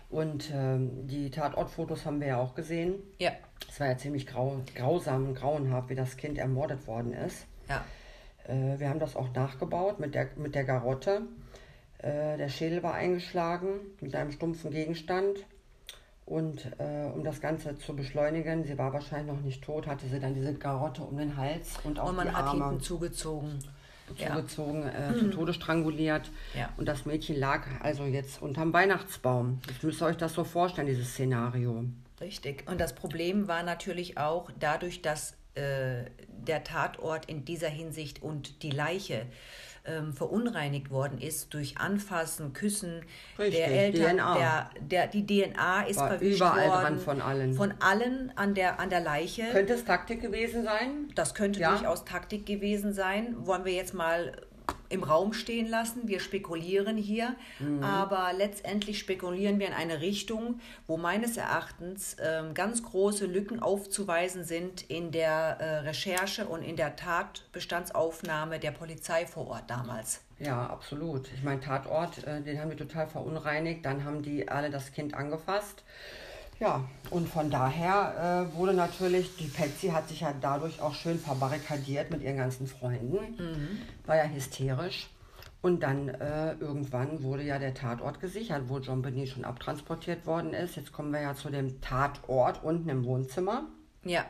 Und ähm, die Tatortfotos haben wir ja auch gesehen. Ja, Es war ja ziemlich grau, grausam und grauenhaft, wie das Kind ermordet worden ist. ja. Äh, wir haben das auch nachgebaut mit der, mit der Garotte. Äh, der Schädel war eingeschlagen mit einem stumpfen Gegenstand. Und äh, um das Ganze zu beschleunigen, sie war wahrscheinlich noch nicht tot, hatte sie dann diese Garotte um den Hals und auch Und man die hat Arme hinten zugezogen. Ja. zugezogen, äh, zu Tode stranguliert. Ja. Und das Mädchen lag also jetzt unterm Weihnachtsbaum. Jetzt müsst ihr euch das so vorstellen, dieses Szenario. Richtig. Und das Problem war natürlich auch dadurch, dass äh, der Tatort in dieser Hinsicht und die Leiche ähm, verunreinigt worden ist durch Anfassen, Küssen Richtig, der Eltern. DNA. Der, der, die DNA ist War verwischt überall worden. dran von allen. Von allen an der, an der Leiche. Könnte es Taktik gewesen sein? Das könnte Ja. durchaus Taktik gewesen sein. Wollen wir jetzt mal im Raum stehen lassen. Wir spekulieren hier, Mhm. aber letztendlich spekulieren wir in eine Richtung, wo meines Erachtens ähm, ganz große Lücken aufzuweisen sind in der äh, Recherche und in der Tatbestandsaufnahme der Polizei vor Ort damals. Ja, absolut. Ich meine, Tatort, äh, den haben wir total verunreinigt. Dann haben die alle das Kind angefasst. Ja, und von daher äh, wurde natürlich, die Patsy hat sich ja dadurch auch schön verbarrikadiert mit ihren ganzen Freunden. War ja hysterisch. Und dann äh, irgendwann wurde ja der Tatort gesichert, wo John Benet schon abtransportiert worden ist. Jetzt kommen wir ja zu dem Tatort unten im Wohnzimmer. Ja,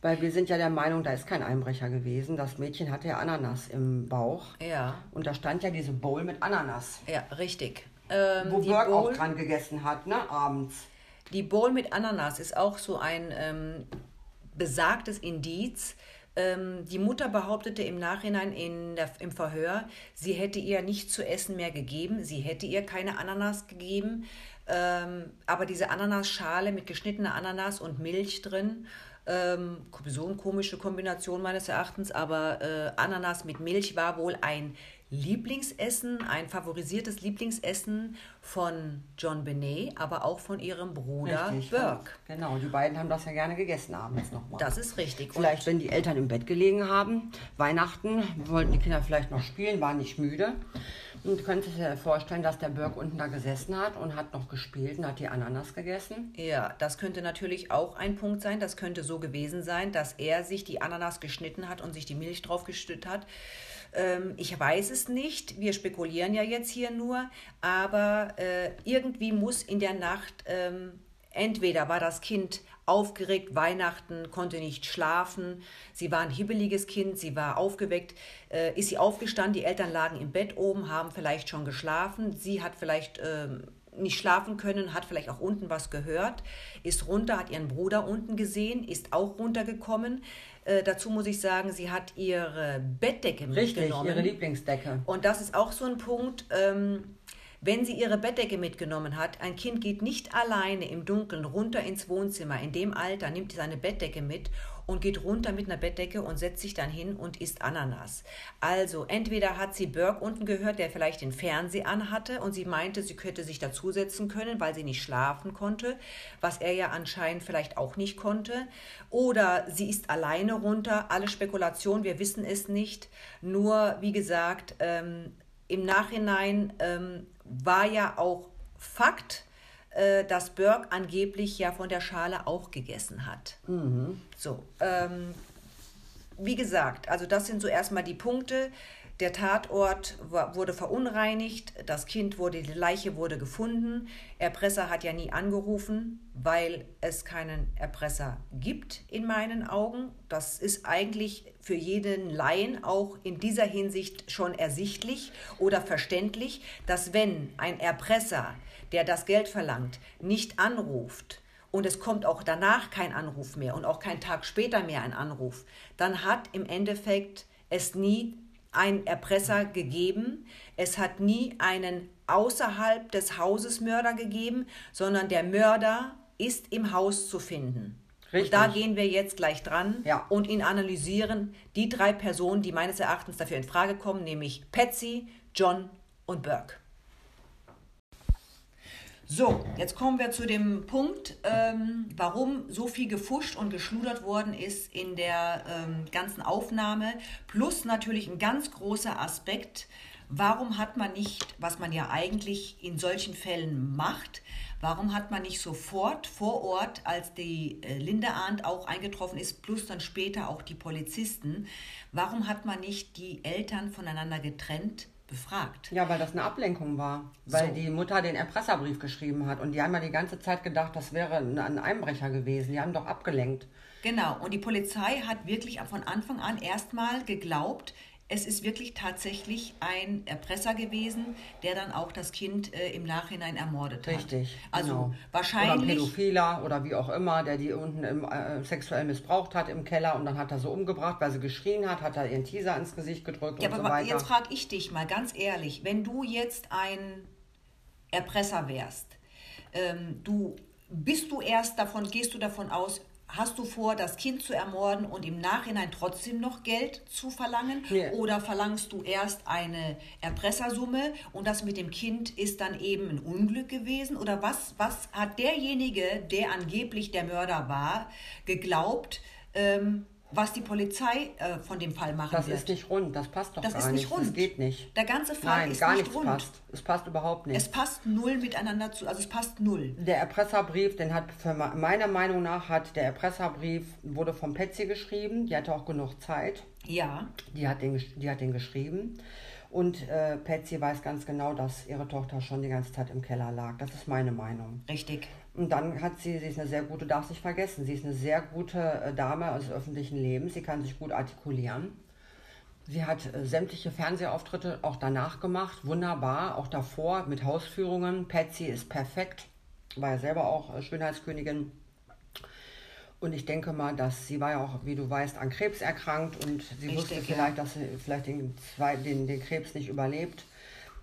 Weil wir sind ja der Meinung, da ist kein Einbrecher gewesen. Das Mädchen hatte ja Ananas im Bauch. ja, Und da stand ja diese Bowl mit Ananas. ja, richtig. Ähm, Wo Burke auch dran gegessen hat, ne, abends. Die Bowl mit Ananas ist auch so ein ähm, besagtes Indiz. Ähm, die Mutter behauptete im Nachhinein in der, im Verhör, sie hätte ihr nicht zu essen mehr gegeben, sie hätte ihr keine Ananas gegeben, ähm, aber diese Ananasschale mit geschnittener Ananas und Milch drin, ähm, so eine komische Kombination meines Erachtens, aber äh, Ananas mit Milch war wohl ein Lieblingsessen, ein favorisiertes Lieblingsessen von John Benet, aber auch von ihrem Bruder Richtig, Burke. Genau, die beiden haben das ja gerne gegessen abends nochmal. Das ist richtig. Vielleicht, wenn die Eltern im Bett gelegen haben, Weihnachten, wollten die Kinder vielleicht noch spielen, waren nicht müde. Und du könntest dir vorstellen, dass der Burke unten da gesessen hat und hat noch gespielt und hat die Ananas gegessen. Ja, das könnte natürlich auch ein Punkt sein. Das könnte so gewesen sein, dass er sich die Ananas geschnitten hat und sich die Milch drauf geschüttet hat. Ähm, ich weiß es nicht. Wir spekulieren ja jetzt hier nur. Aber äh, irgendwie muss in der Nacht ähm, entweder war das Kind aufgeregt, Weihnachten, konnte nicht schlafen. Sie war ein hibbeliges Kind, sie war aufgeweckt. Äh, ist sie aufgestanden, die Eltern lagen im Bett oben, haben vielleicht schon geschlafen. Sie hat vielleicht ähm, nicht schlafen können, hat vielleicht auch unten was gehört, ist runter, hat ihren Bruder unten gesehen, ist auch runtergekommen. Äh, dazu muss ich sagen, sie hat ihre Bettdecke Richtig, mitgenommen. ihre Lieblingsdecke. Und das ist auch so ein Punkt, ähm, wenn sie ihre Bettdecke mitgenommen hat, ein Kind geht nicht alleine im Dunkeln runter ins Wohnzimmer. In dem Alter nimmt seine Bettdecke mit und geht runter mit einer Bettdecke und setzt sich dann hin und isst Ananas. Also entweder hat sie Burke unten gehört, der vielleicht den Fernseher anhatte und sie meinte, sie könnte sich dazusetzen können, weil sie nicht schlafen konnte, was er ja anscheinend vielleicht auch nicht konnte. Oder sie ist alleine runter. Alle Spekulationen, wir wissen es nicht. Nur, wie gesagt, ähm, im Nachhinein ähm, war ja auch Fakt, äh, dass Burke angeblich ja von der Schale auch gegessen hat. So, ähm, wie gesagt, also das sind so erstmal die Punkte. Der Tatort wurde verunreinigt, das Kind wurde, die Leiche wurde gefunden. Erpresser hat ja nie angerufen, weil es keinen Erpresser gibt in meinen Augen. Das ist eigentlich für jeden Laien auch in dieser Hinsicht schon ersichtlich oder verständlich, dass wenn ein Erpresser, der das Geld verlangt, nicht anruft, und es kommt auch danach kein Anruf mehr und auch kein Tag später mehr ein Anruf, dann hat im Endeffekt es nie einen Erpresser gegeben, es hat nie einen außerhalb des Hauses Mörder gegeben, sondern der Mörder ist im Haus zu finden. Richtig. Und da gehen wir jetzt gleich dran Ja. und ihn analysieren, die drei Personen, die meines Erachtens dafür in Frage kommen, nämlich Patsy, John und Burke. So, jetzt kommen wir zu dem Punkt, ähm, warum so viel gefuscht und geschludert worden ist in der ähm, ganzen Aufnahme. Plus natürlich ein ganz großer Aspekt, warum hat man nicht, was man ja eigentlich in solchen Fällen macht, warum hat man nicht sofort vor Ort, als die äh, Linde Arndt auch eingetroffen ist, plus dann später auch die Polizisten, warum hat man nicht die Eltern voneinander getrennt befragt? Ja, weil das eine Ablenkung war. Weil So. die Mutter den Erpresserbrief geschrieben hat. Und die haben ja die ganze Zeit gedacht, das wäre ein ein Einbrecher gewesen. Die haben doch abgelenkt. Genau, und die Polizei hat wirklich von Anfang an erstmal geglaubt, es ist wirklich tatsächlich ein Erpresser gewesen, der dann auch das Kind äh, im Nachhinein ermordet hat. Richtig. Also genau. Oder ein wahrscheinlich. Pädophiler oder wie auch immer, der die unten im, äh, sexuell missbraucht hat im Keller und dann hat er sie umgebracht, weil sie geschrien hat, hat er ihren Teaser ins Gesicht gedrückt Ja, und aber so weiter. jetzt frage ich dich mal ganz ehrlich, wenn du jetzt ein Erpresser wärst, ähm, du bist du erst davon, gehst du davon aus, hast du vor, das Kind zu ermorden und im Nachhinein trotzdem noch Geld zu verlangen? Nee. Oder verlangst du erst eine Erpressersumme und das mit dem Kind ist dann eben ein Unglück gewesen? Oder was, was hat derjenige, der angeblich der Mörder war, geglaubt, ähm, was die Polizei äh, von dem Fall machen das wird? ist nicht rund, das passt doch Das gar ist nicht Das rund. geht nicht. Der ganze Fall Nein, ist gar nicht nichts rund. passt. Es passt überhaupt nicht. Es passt null miteinander zu, also es passt null. Der Erpresserbrief, den hat für me- meiner Meinung nach hat der Erpresserbrief wurde von Patsy geschrieben. Die hatte auch genug Zeit. Ja, Die hat den, die hat den geschrieben. Und äh, Patsy weiß ganz genau, dass ihre Tochter schon die ganze Zeit im Keller lag. Das ist meine Meinung. richtig. Und dann hat sie, sie ist eine sehr gute, darf nicht vergessen, sie ist eine sehr gute äh, Dame des öffentlichen Lebens. Sie kann sich gut artikulieren. Sie hat äh, sämtliche Fernsehauftritte auch danach gemacht, wunderbar, auch davor mit Hausführungen. Patsy ist perfekt, war ja selber auch äh, Schönheitskönigin. Und ich denke mal, dass sie war ja auch, wie du weißt, an Krebs erkrankt und sie Richtig, wusste ja. vielleicht, dass sie vielleicht den, den, den Krebs nicht überlebt.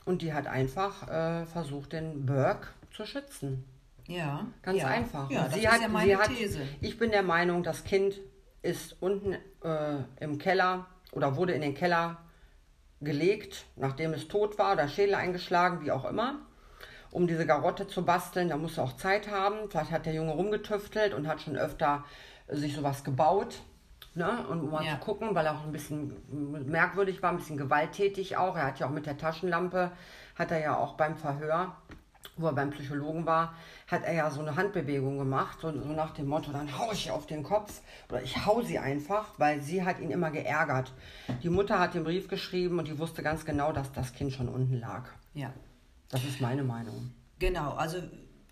Und die hat einfach äh, versucht, den Burke zu schützen. Ja. Ganz ja. einfach. Ja, sie ist hat, ja meine sie hat, These. Ich bin der Meinung, das Kind ist unten äh, im Keller oder wurde in den Keller gelegt, nachdem es tot war oder Schädel eingeschlagen, wie auch immer, um diese Garotte zu basteln. Da musste auch Zeit haben. Vielleicht hat der Junge rumgetüftelt und hat schon öfter sich sowas gebaut. Ne? Und um mal Ja. zu gucken, weil er auch ein bisschen merkwürdig war, ein bisschen gewalttätig auch. Er hat ja auch mit der Taschenlampe, hat er ja auch beim Verhör wo er beim Psychologen war, hat er ja so eine Handbewegung gemacht, so, so nach dem Motto, dann hau ich auf den Kopf oder ich hau sie einfach, weil sie hat ihn immer geärgert. Die Mutter hat den Brief geschrieben und die wusste ganz genau, dass das Kind schon unten lag. Ja. Das ist meine Meinung. Genau, also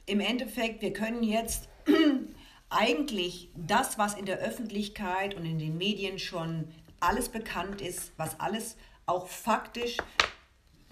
im Endeffekt, wir können jetzt *clears throat* eigentlich das, was in der Öffentlichkeit und in den Medien schon alles bekannt ist, was alles auch faktisch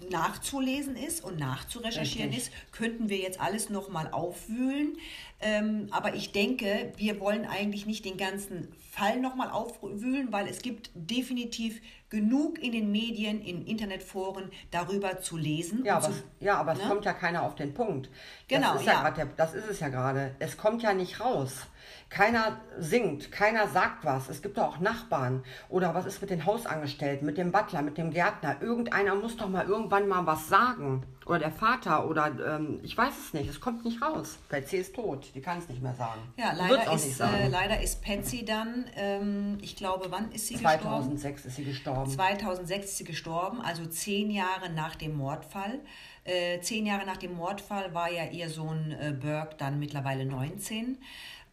nachzulesen ist und nachzurecherchieren Richtig. ist, könnten wir jetzt alles nochmal aufwühlen. Ähm, aber ich denke, wir wollen eigentlich nicht den ganzen Fall nochmal aufwühlen, weil es gibt definitiv genug in den Medien, in Internetforen darüber zu lesen. Ja, aber, zu, ja, aber es ne? kommt ja keiner auf den Punkt. Genau, das ist ja. ja. Der, das ist es ja gerade. Es kommt ja nicht raus. Keiner singt, keiner sagt was. Es gibt doch auch Nachbarn. Oder was ist mit den Hausangestellten, mit dem Butler, mit dem Gärtner? Irgendeiner muss doch mal irgendwann mal was sagen. Oder der Vater oder ähm, ich weiß es nicht. Es kommt nicht raus. Betsy ist tot. Die kann es nicht mehr sagen. Ja, leider ist, äh, leider ist Patsy dann, ähm, ich glaube, wann ist sie gestorben? 2006 ist sie gestorben. 2006 ist sie gestorben, also zehn Jahre nach dem Mordfall. Äh, zehn Jahre nach dem Mordfall war ja ihr Sohn äh, Burke dann mittlerweile 19.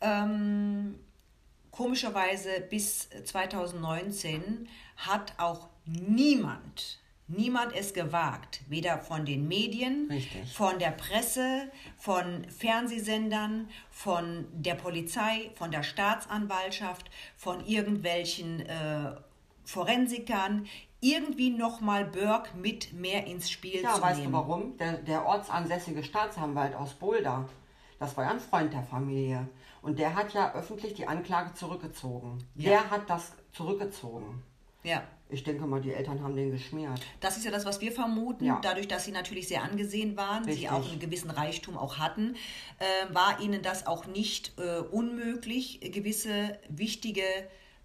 Ähm, komischerweise bis 2019 hat auch niemand, niemand es gewagt, weder von den Medien, Richtig. von der Presse, von Fernsehsendern, von der Polizei, von der Staatsanwaltschaft, von irgendwelchen äh, Forensikern, irgendwie nochmal Burke mit mehr ins Spiel Ja, zu weißt nehmen. du warum? Der, der ortsansässige Staatsanwalt aus Boulder, das war ja ein Freund der Familie. Und der hat ja öffentlich die Anklage zurückgezogen. Ja. Der hat das zurückgezogen. Ja. Ich denke mal, die Eltern haben den geschmiert. Das ist ja das, was wir vermuten. Ja. Dadurch, dass sie natürlich sehr angesehen waren, sie Richtig. auch einen gewissen Reichtum auch hatten, äh, war ihnen das auch nicht äh, unmöglich, gewisse wichtige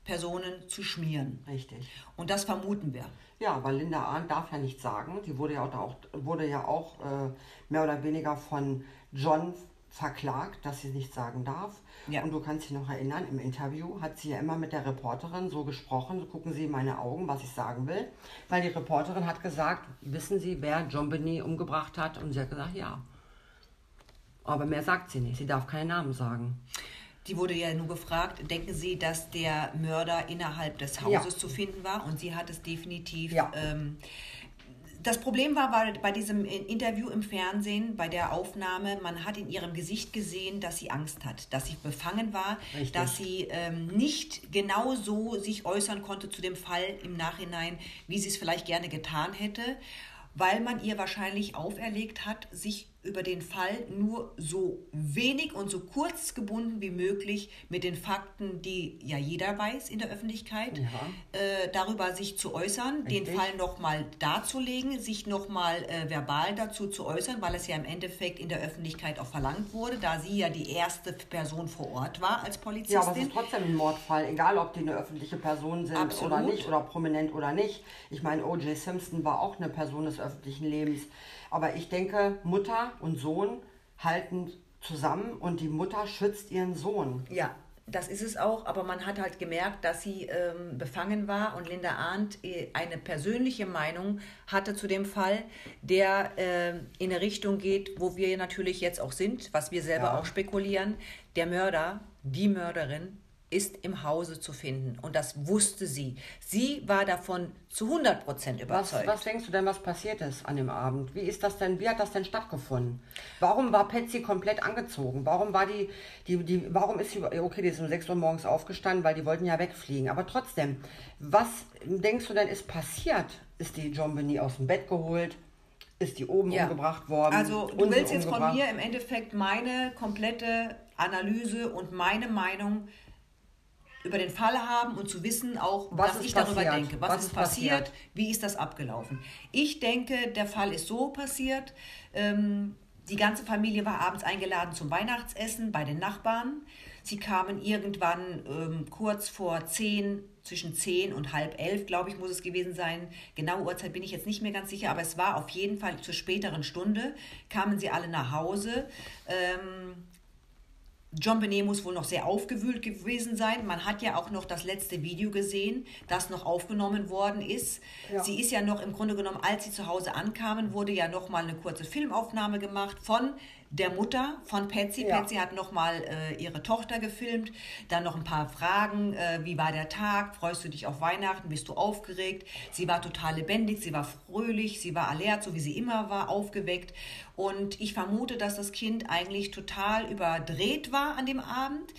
Personen zu schmieren. Richtig. Und das vermuten wir. Ja, weil Linda Arndt darf ja nichts sagen. Die wurde ja auch, wurde ja auch äh, mehr oder weniger von John verklagt, dass sie nichts sagen darf. Ja. Und du kannst dich noch erinnern, im Interview hat sie ja immer mit der Reporterin so gesprochen, so gucken Sie in meine Augen, was ich sagen will. Weil die Reporterin hat gesagt, wissen Sie, wer John Benet umgebracht hat? Und sie hat gesagt, ja. Aber mehr sagt sie nicht. Sie darf keine Namen sagen. Die wurde ja nur gefragt, denken Sie, dass der Mörder innerhalb des Ja. Hauses zu finden war? Und sie hat es definitiv. Ja. Ähm, das Problem war bei, bei diesem Interview im Fernsehen, bei der Aufnahme, man hat in ihrem Gesicht gesehen, dass sie Angst hat, dass sie befangen war, Richtig. dass sie ähm, nicht genau so sich äußern konnte zu dem Fall im Nachhinein, wie sie es vielleicht gerne getan hätte, weil man ihr wahrscheinlich auferlegt hat, sich über den Fall nur so wenig und so kurz gebunden wie möglich mit den Fakten, die ja jeder weiß in der Öffentlichkeit, Ja. äh, darüber sich zu äußern, den Richtig. Fall nochmal darzulegen, sich nochmal äh, verbal dazu zu äußern, weil es ja im Endeffekt in der Öffentlichkeit auch verlangt wurde, da sie ja die erste Person vor Ort war als Polizistin. Ja, aber es ist trotzdem ein Mordfall, egal ob die eine öffentliche Person sind Absolut. oder nicht oder prominent oder nicht. Ich meine, O.J. Simpson war auch eine Person des öffentlichen Lebens. Aber ich denke, Mutter und Sohn halten zusammen und die Mutter schützt ihren Sohn. Ja, das ist es auch, aber man hat halt gemerkt, dass sie ähm, befangen war und Linda Arndt äh, eine persönliche Meinung hatte zu dem Fall, der ähm, in eine Richtung geht, wo wir natürlich jetzt auch sind, was wir selber Ja. auch spekulieren. Der Mörder, die Mörderin ist im Hause zu finden und das wusste sie. Sie war davon zu 100 Prozent Was, überzeugt. was denkst du denn, was passiert ist an dem Abend? Wie ist das denn, wie hat das denn stattgefunden? Warum war Patsy komplett angezogen? Warum war die, die, die, warum ist sie, okay, die ist um 6 Uhr morgens aufgestanden, weil die wollten ja wegfliegen. Aber trotzdem, was denkst du denn ist passiert? Ist die John Benet aus dem Bett geholt? Ist die oben Ja. umgebracht worden? Also du willst jetzt von mir im Endeffekt meine komplette Analyse und meine Meinung über den Fall haben und zu wissen auch, Was was, ich darüber passiert? denke. Was, Was ist ist passiert? passiert? Wie ist das abgelaufen? Ich denke, der Fall ist so passiert. Ähm, die ganze Familie war abends eingeladen zum Weihnachtsessen bei den Nachbarn. Sie kamen irgendwann ähm, kurz vor zehn, zwischen zehn und halb elf, glaube ich, muss es gewesen sein. Genaue Uhrzeit bin ich jetzt nicht mehr ganz sicher, aber es war auf jeden Fall zur späteren Stunde. Kamen sie alle nach Hause. Ähm, John Benet muss wohl noch sehr aufgewühlt gewesen sein. Man hat ja auch noch das letzte Video gesehen, das noch aufgenommen worden ist. Ja. Sie ist ja noch im Grunde genommen, als sie zu Hause ankamen, wurde ja noch mal eine kurze Filmaufnahme gemacht von der Mutter von Patsy. Ja. Patsy hat nochmal äh, ihre Tochter gefilmt, dann noch ein paar Fragen, äh, wie war der Tag, freust du dich auf Weihnachten, bist du aufgeregt? Sie war total lebendig, sie war fröhlich, sie war alert, so wie sie immer war, aufgeweckt. Und ich vermute, dass das Kind eigentlich total überdreht war an dem Abend.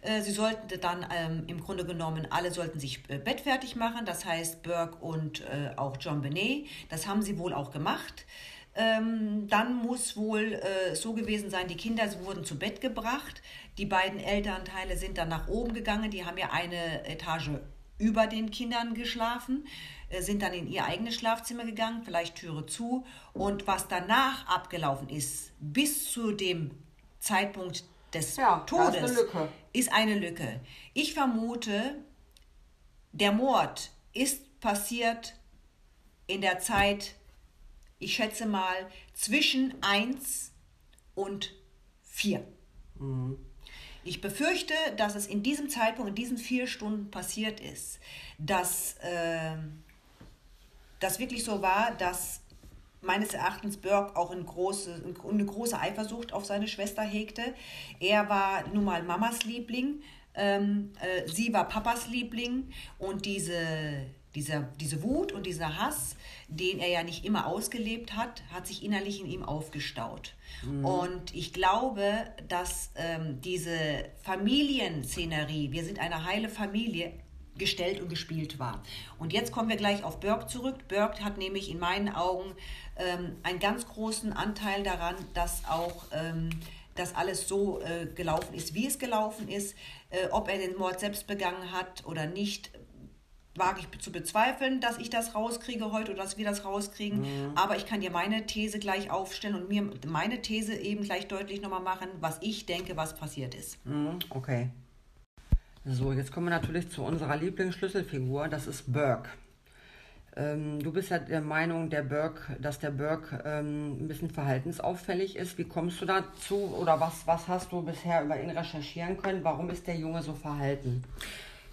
Äh, Sie sollten dann ähm, im Grunde genommen, alle sollten sich äh, bettfertig machen, das heißt Burke und äh, auch John Benet. Das haben sie wohl auch gemacht. Ähm, dann muss wohl äh, so gewesen sein, die Kinder wurden zu Bett gebracht. Die beiden Elternteile sind dann nach oben gegangen. Die haben ja eine Etage über den Kindern geschlafen, sind dann in ihr eigenes Schlafzimmer gegangen, vielleicht Türe zu. Und was danach abgelaufen ist, bis zu dem Zeitpunkt des Ja, da ist Todes, eine Lücke. ist eine Lücke. Ich vermute, der Mord ist passiert in der Zeit, ich schätze mal, zwischen 1 und 4. Ich befürchte, dass es in diesem Zeitpunkt, in diesen vier Stunden passiert ist, dass äh, das wirklich so war, dass meines Erachtens Burke auch eine große, eine große Eifersucht auf seine Schwester hegte. Er war nun mal Mamas Liebling, ähm, äh, sie war Papas Liebling und diese, dieser, diese Wut und dieser Hass, den er ja nicht immer ausgelebt hat, hat sich innerlich in ihm aufgestaut. Und ich glaube, dass ähm, diese Familienszenerie, wir sind eine heile Familie, gestellt und gespielt war. Und jetzt kommen wir gleich auf Burke zurück. Burke hat nämlich in meinen Augen ähm, einen ganz großen Anteil daran, dass auch ähm, das alles so äh, gelaufen ist, wie es gelaufen ist. Äh, ob er den Mord selbst begangen hat oder nicht, wage ich zu bezweifeln, dass ich das rauskriege heute oder dass wir das rauskriegen. Aber ich kann dir meine These gleich aufstellen und mir meine These eben gleich deutlich nochmal machen, was ich denke, was passiert ist. Mhm, Okay. So, jetzt kommen wir natürlich zu unserer Lieblingsschlüsselfigur, das ist Burke. Ähm, du bist ja der Meinung, der Burke, dass der Burke ähm, ein bisschen verhaltensauffällig ist. Wie kommst du dazu oder was, was hast du bisher über ihn recherchieren können? Warum ist der Junge so verhalten?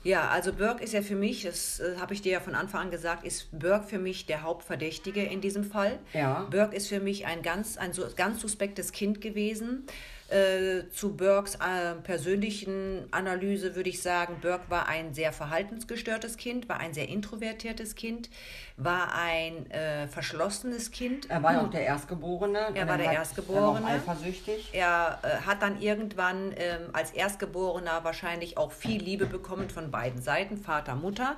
Ja, also Burke ist ja für mich, das äh, habe ich dir ja von Anfang an gesagt, ist Burke für mich der Hauptverdächtige in diesem Fall. Ja. Burke ist für mich ein ganz, ein so, ganz suspektes Kind gewesen. Äh, zu Burkes äh, persönlichen Analyse würde ich sagen, Burke war ein sehr verhaltensgestörtes Kind, war ein sehr introvertiertes Kind, war ein äh, verschlossenes Kind. Er war ja auch der Erstgeborene. Er war der hat- Erstgeborene. Er war eifersüchtig. Er äh, hat dann irgendwann ähm, als Erstgeborener wahrscheinlich auch viel Liebe bekommen von beiden Seiten, Vater, Mutter.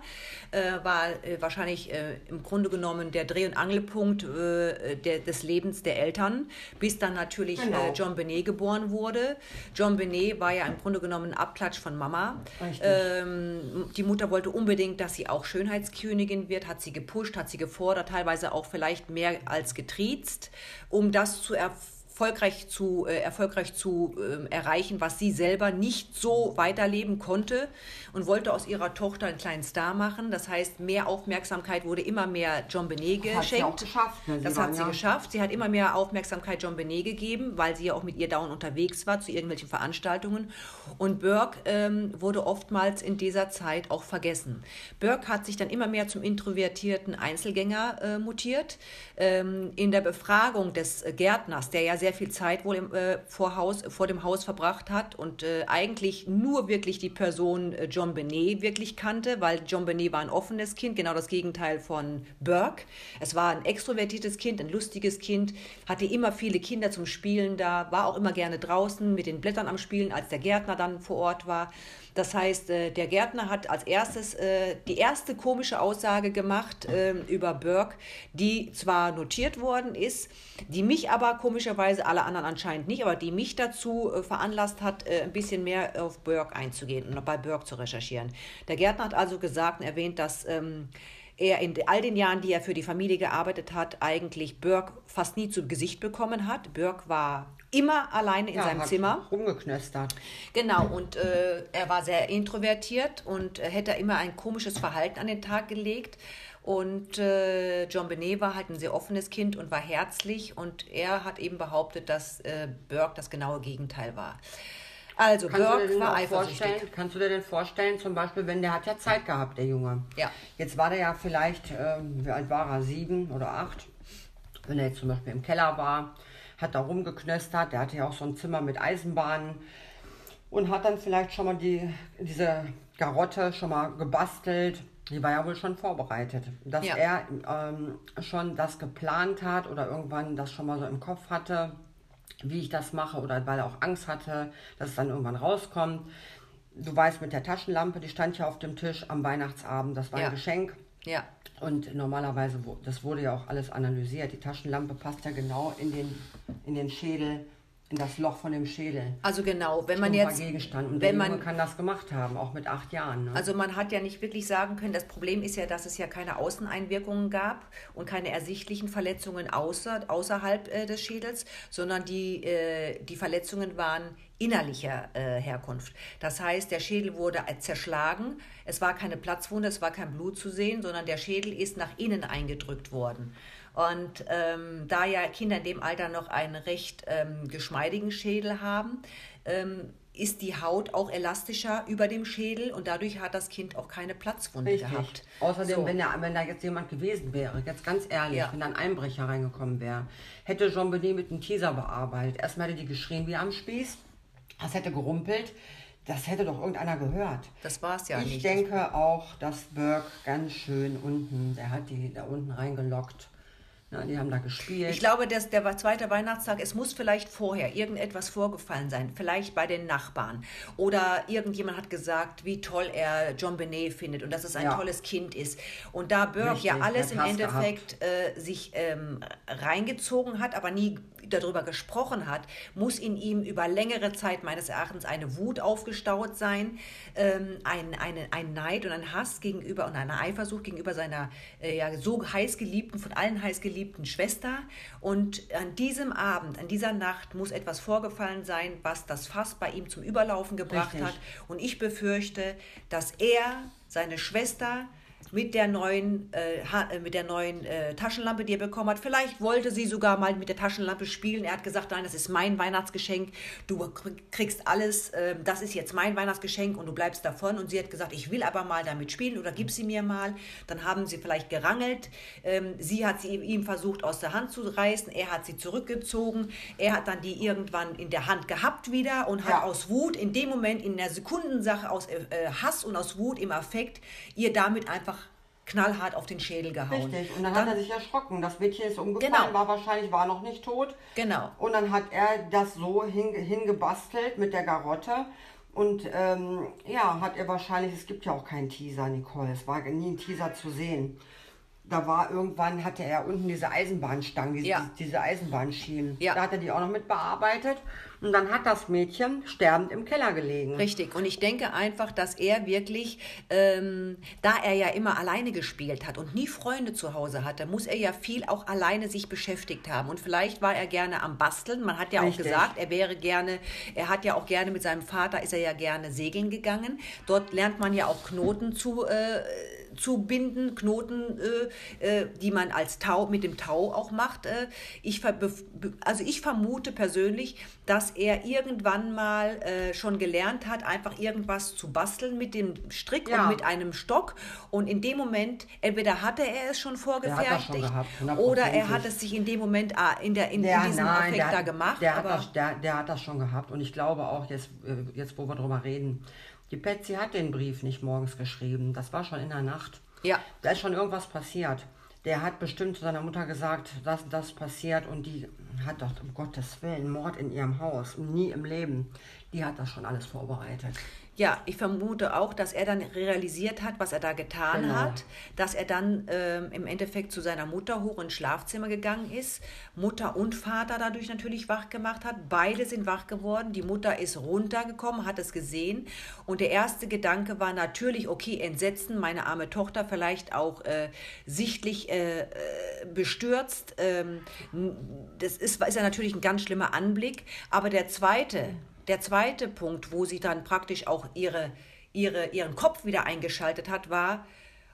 Äh, war wahrscheinlich im Grunde genommen der Dreh- und Angelpunkt der, des Lebens der Eltern, bis dann natürlich Genau. John Benet geboren wurde. John Benet war ja im Grunde genommen ein Abklatsch von Mama. Ähm, die Mutter wollte unbedingt, dass sie auch Schönheitskönigin wird, hat sie gepusht, hat sie gefordert, teilweise auch vielleicht mehr als getriezt, um das zu erfolgreich zu, äh, erfolgreich zu ähm, erreichen, was sie selber nicht so weiterleben konnte und wollte aus ihrer Tochter einen kleinen Star machen. Das heißt, mehr Aufmerksamkeit wurde immer mehr John Benet Das hat sie auch geschenkt. geschafft, ne? Sie Das hat sie ja- geschafft. Sie hat immer mehr Aufmerksamkeit John Benet gegeben, weil sie ja auch mit ihr dauernd unterwegs war zu irgendwelchen Veranstaltungen. Und Burke ähm, wurde oftmals in dieser Zeit auch vergessen. Burke hat sich dann immer mehr zum introvertierten Einzelgänger äh, mutiert. Ähm, in der Befragung des äh, Gärtners, der ja sehr viel Zeit wohl im, äh, vor, Haus, vor dem Haus verbracht hat und äh, eigentlich nur wirklich die Person äh, John Benet wirklich kannte, weil John Benet war ein offenes Kind, genau das Gegenteil von Burke. Es war ein extrovertiertes Kind, ein lustiges Kind, hatte immer viele Kinder zum Spielen da, war auch immer gerne draußen mit den Blättern am Spielen, als der Gärtner dann vor Ort war. Das heißt, äh, der Gärtner hat als erstes äh, die erste komische Aussage gemacht äh, über Burke, die zwar notiert worden ist, die mich aber komischerweise, alle anderen anscheinend nicht, aber die mich dazu äh, veranlasst hat, ein bisschen mehr auf Burke einzugehen und bei Burke zu recherchieren. Der Gärtner hat also gesagt und erwähnt, dass ähm, er in all den Jahren, die er für die Familie gearbeitet hat, eigentlich Burke fast nie zu Gesicht bekommen hat. Burke war immer alleine in Ja, seinem Zimmer. Rumgeknöstert. Genau, und äh, er war sehr introvertiert und äh, hätte immer ein komisches Verhalten an den Tag gelegt. Und äh, John Benet war halt ein sehr offenes Kind und war herzlich. Und er hat eben behauptet, dass äh, Burke das genaue Gegenteil war. Also, Kannst Burke war eifersüchtig. kannst du dir denn vorstellen, zum Beispiel, wenn der hat ja Zeit gehabt, der Junge. Ja. Jetzt war der ja vielleicht, ähm, wie alt war er, sieben oder acht? Wenn er jetzt zum Beispiel im Keller war, hat da rumgeknöstert. Der hatte ja auch so ein Zimmer mit Eisenbahnen und hat dann vielleicht schon mal die, diese Garotte schon mal gebastelt. Die war ja wohl schon vorbereitet. Dass Ja. er ähm, schon das geplant hat oder irgendwann das schon mal so im Kopf hatte, wie ich das mache oder weil er auch Angst hatte, dass es dann irgendwann rauskommt. Du weißt, mit der Taschenlampe, die stand ja auf dem Tisch am Weihnachtsabend, das war Ja. ein Geschenk. Ja. Und normalerweise, das wurde ja auch alles analysiert. Die Taschenlampe passt ja genau in den, in den Schädel, in das Loch von dem Schädel. Also genau, wenn man jetzt, Gegenstand. Und wenn man, kann das gemacht haben, auch mit acht Jahren. Ne? also man hat ja nicht wirklich sagen können, das Problem ist ja, dass es ja keine Außeneinwirkungen gab und keine ersichtlichen Verletzungen außer, außerhalb äh, des Schädels, sondern die, äh, die Verletzungen waren innerlicher äh, Herkunft. Das heißt, der Schädel wurde äh, zerschlagen, es war keine Platzwunde, es war kein Blut zu sehen, sondern der Schädel ist nach innen eingedrückt worden. Und ähm, da ja Kinder in dem Alter noch einen recht ähm, geschmeidigen Schädel haben, ähm, ist die Haut auch elastischer über dem Schädel und dadurch hat das Kind auch keine Platzwunde Richtig. gehabt. Außerdem, So. wenn, da, wenn da jetzt jemand gewesen wäre, jetzt ganz ehrlich, Ja. wenn da ein Einbrecher reingekommen wäre, hätte Jean Benet mit einem Teaser bearbeitet. Erstmal hätte die geschrien wie am Spieß, das hätte gerumpelt, das hätte doch irgendeiner gehört. Das war es ja ich nicht. denke auch, dass Burke ganz schön unten, der hat die da unten reingelockt. Na, die haben da gespielt. Ich glaube, dass der zweite Weihnachtstag, es muss vielleicht vorher irgendetwas vorgefallen sein, vielleicht bei den Nachbarn. Oder irgendjemand hat gesagt, wie toll er John Benet findet und dass es ein Ja. tolles Kind ist. Und da Burke Richtig, ja alles im Endeffekt äh, sich ähm, reingezogen hat, aber nie darüber gesprochen hat, muss in ihm über längere Zeit meines Erachtens eine Wut aufgestaut sein, ähm, ein, eine, ein Neid und ein Hass gegenüber und eine Eifersucht gegenüber seiner äh, ja, so heiß geliebten, von allen heiß geliebten Schwester. Und an diesem Abend, an dieser Nacht muss etwas vorgefallen sein, was das Fass bei ihm zum Überlaufen gebracht Richtig. hat. Und ich befürchte, dass er seine Schwester mit der neuen, äh, äh, mit der neuen äh, Taschenlampe, die er bekommen hat. Vielleicht wollte sie sogar mal mit der Taschenlampe spielen. Er hat gesagt, nein, das ist mein Weihnachtsgeschenk. Du kr- kriegst alles, äh, das ist jetzt mein Weihnachtsgeschenk und du bleibst davon. Und sie hat gesagt, ich will aber mal damit spielen oder gib sie mir mal. Dann haben sie vielleicht gerangelt. Ähm, sie hat sie ihm versucht aus der Hand zu reißen. Er hat sie zurückgezogen. Er hat dann die irgendwann in der Hand gehabt wieder und hat Ja. aus Wut in dem Moment, in der Sekundensache, aus äh, Hass und aus Wut im Affekt, ihr damit einfach knallhart auf den Schädel gehauen. Richtig. Und dann, hat er sich erschrocken. Das Mädchen ist umgefallen, Genau. war wahrscheinlich, war noch nicht tot. Genau. Und dann hat er das so hinge- hingebastelt mit der Garotte. Und ähm, ja, hat er wahrscheinlich, es gibt ja auch keinen Teaser, Nicole, es war nie ein Teaser zu sehen. Da war irgendwann, hatte er unten diese Eisenbahnstangen, diese, Ja. diese Eisenbahnschienen. Ja. Da hat er die auch noch mit bearbeitet. Und dann hat das Mädchen sterbend im Keller gelegen. Richtig. Und ich denke einfach, dass er wirklich, ähm, da er ja immer alleine gespielt hat und nie Freunde zu Hause hatte, muss er ja viel auch alleine sich beschäftigt haben. Und vielleicht war er gerne am Basteln. Man hat ja Richtig. auch gesagt, er wäre gerne, er hat ja auch gerne mit seinem Vater, ist er ja gerne segeln gegangen. Dort lernt man ja auch Knoten zu, äh, zu binden, Knoten, äh, äh, die man als Tau, mit dem Tau auch macht. Äh, ich, also ich vermute persönlich, dass er irgendwann mal äh, schon gelernt hat, einfach irgendwas zu basteln mit dem Strick Ja. und mit einem Stock. Und in dem Moment, entweder hatte er es schon vorgefertigt schon gehabt, oder er hat es sich in dem Moment ah, in, der, in, Der, in diesem nein, Affekt der, da gemacht. Der hat, das, der, der hat das schon gehabt. Und ich glaube auch, jetzt, äh, jetzt wo wir drüber reden, die Patsy hat den Brief nicht morgens geschrieben. Das war schon in der Nacht. Ja. Da ist schon irgendwas passiert. Der hat bestimmt zu seiner Mutter gesagt, dass das passiert und die hat doch um Gottes Willen Mord in ihrem Haus, nie im Leben. Die hat das schon alles vorbereitet. Ja, ich vermute auch, dass er dann realisiert hat, was er da getan Genau. hat, dass er dann ähm, im Endeffekt zu seiner Mutter hoch ins Schlafzimmer gegangen ist, Mutter und Vater dadurch natürlich wach gemacht hat. Beide sind wach geworden. Die Mutter ist runtergekommen, hat es gesehen und der erste Gedanke war natürlich, okay, Entsetzen, meine arme Tochter vielleicht auch äh, sichtlich äh, äh, bestürzt. Ähm, das ist, ist ja natürlich ein ganz schlimmer Anblick, aber der zweite der zweite Punkt, wo sie dann praktisch auch ihre, ihre, ihren Kopf wieder eingeschaltet hat, war,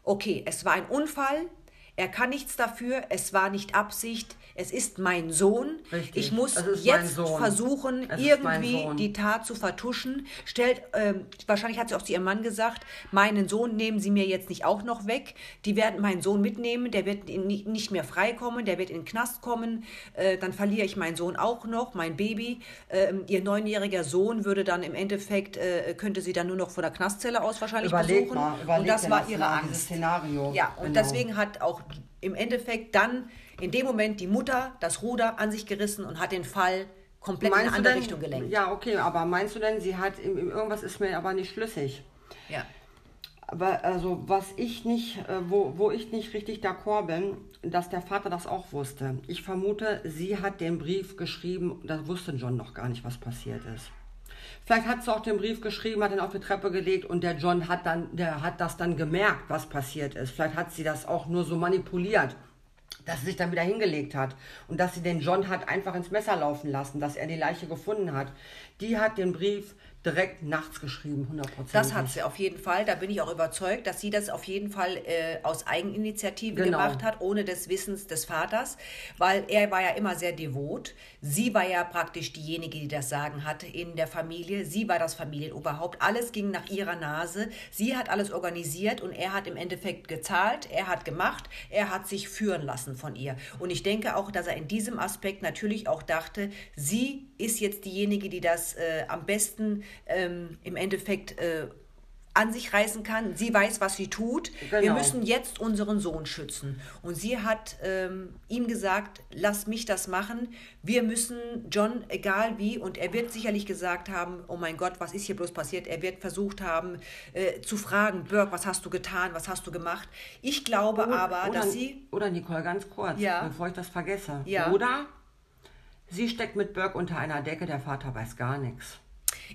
okay, es war ein Unfall, Er kann nichts dafür, es war nicht Absicht, es ist mein Sohn. Richtig, Ich muss jetzt versuchen, Es irgendwie die Tat zu vertuschen. Stellt, ähm, wahrscheinlich hat sie auch zu ihrem Mann gesagt, meinen Sohn nehmen Sie mir jetzt nicht auch noch weg. Die werden meinen Sohn mitnehmen, der wird nicht mehr freikommen, der wird in den Knast kommen. Äh, dann verliere ich meinen Sohn auch noch, mein Baby. Ähm, ihr neunjähriger Sohn würde dann im Endeffekt, äh, könnte sie dann nur noch von der Knastzelle aus wahrscheinlich Überleg besuchen. mal, und das war ihre Angst. Szenario. Ja, und Genau. deswegen hat auch im Endeffekt dann in dem Moment die Mutter das Ruder an sich gerissen und hat den Fall komplett in eine andere denn, Richtung gelenkt. Ja, okay, aber meinst du denn, sie hat, irgendwas ist mir aber nicht schlüssig. ja. Aber also, was ich nicht, äh, wo, wo ich nicht richtig d'accord bin, dass der Vater das auch wusste. Ich vermute, sie hat den Brief geschrieben, da wusste John noch gar nicht, was passiert ist. Vielleicht hat sie auch den Brief geschrieben, hat ihn auf die Treppe gelegt und der John hat dann, der hat das dann gemerkt, was passiert ist. Vielleicht hat sie das auch nur so manipuliert, dass sie sich dann wieder hingelegt hat und dass sie den John hat einfach ins Messer laufen lassen, dass er die Leiche gefunden hat. Die hat den Brief direkt nachts geschrieben, 100%. Das hat sie auf jeden Fall. Da bin ich auch überzeugt, dass sie das auf jeden Fall äh, aus Eigeninitiative Genau. gemacht hat, ohne des Wissens des Vaters, weil er war ja immer sehr devot. Sie war ja praktisch diejenige, die das Sagen hatte in der Familie. Sie war das Familienoberhaupt. Alles ging nach ihrer Nase. Sie hat alles organisiert und er hat im Endeffekt gezahlt, er hat gemacht, er hat sich führen lassen von ihr. Und ich denke auch, dass er in diesem Aspekt natürlich auch dachte, sie ist jetzt diejenige, die das äh, am besten ähm, im Endeffekt äh, an sich reißen kann. Sie weiß, was sie tut. Wir Genau. müssen jetzt unseren Sohn schützen. Und sie hat ähm, ihm gesagt, lass mich das machen. Wir müssen John, egal wie, und er wird sicherlich gesagt haben, oh mein Gott, was ist hier bloß passiert? Er wird versucht haben äh, zu fragen, Burke, was hast du getan, was hast du gemacht? Ich glaube aber, oder, dass sie... Oder Nicole, ganz kurz, Ja. bevor ich das vergesse. Ja. Oder sie steckt mit Burke unter einer Decke, der Vater weiß gar nichts.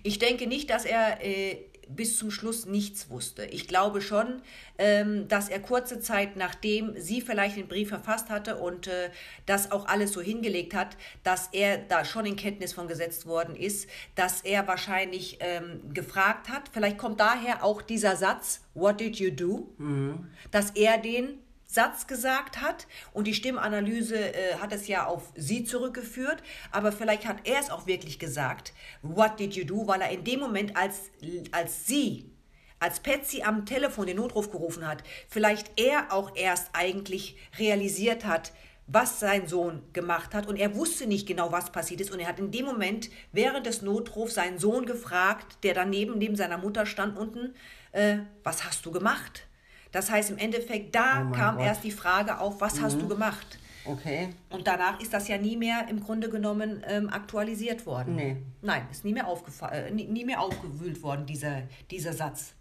Ich denke nicht, dass er äh, bis zum Schluss nichts wusste. Ich glaube schon, ähm, dass er kurze Zeit nachdem sie vielleicht den Brief verfasst hatte und äh, das auch alles so hingelegt hat, dass er da schon in Kenntnis von gesetzt worden ist, dass er wahrscheinlich ähm, gefragt hat. Vielleicht kommt daher auch dieser Satz, What did you do? Dass er den Satz gesagt hat und die Stimmanalyse äh, hat es ja auf sie zurückgeführt, aber vielleicht hat er es auch wirklich gesagt. What did you do? Weil er in dem Moment, als, als sie, als Patsy am Telefon den Notruf gerufen hat, vielleicht er auch erst eigentlich realisiert hat, was sein Sohn gemacht hat und er wusste nicht genau, was passiert ist und er hat in dem Moment während des Notrufs seinen Sohn gefragt, der daneben neben seiner Mutter stand unten, äh, was hast du gemacht? Das heißt im Endeffekt, da Oh kam Gott. erst die Frage auf, was hast du gemacht? Okay. Und danach ist das ja nie mehr im Grunde genommen ähm, aktualisiert worden. Nee. Nein, ist nie mehr, äh, nie, nie mehr aufgewühlt worden, dieser, dieser Satz.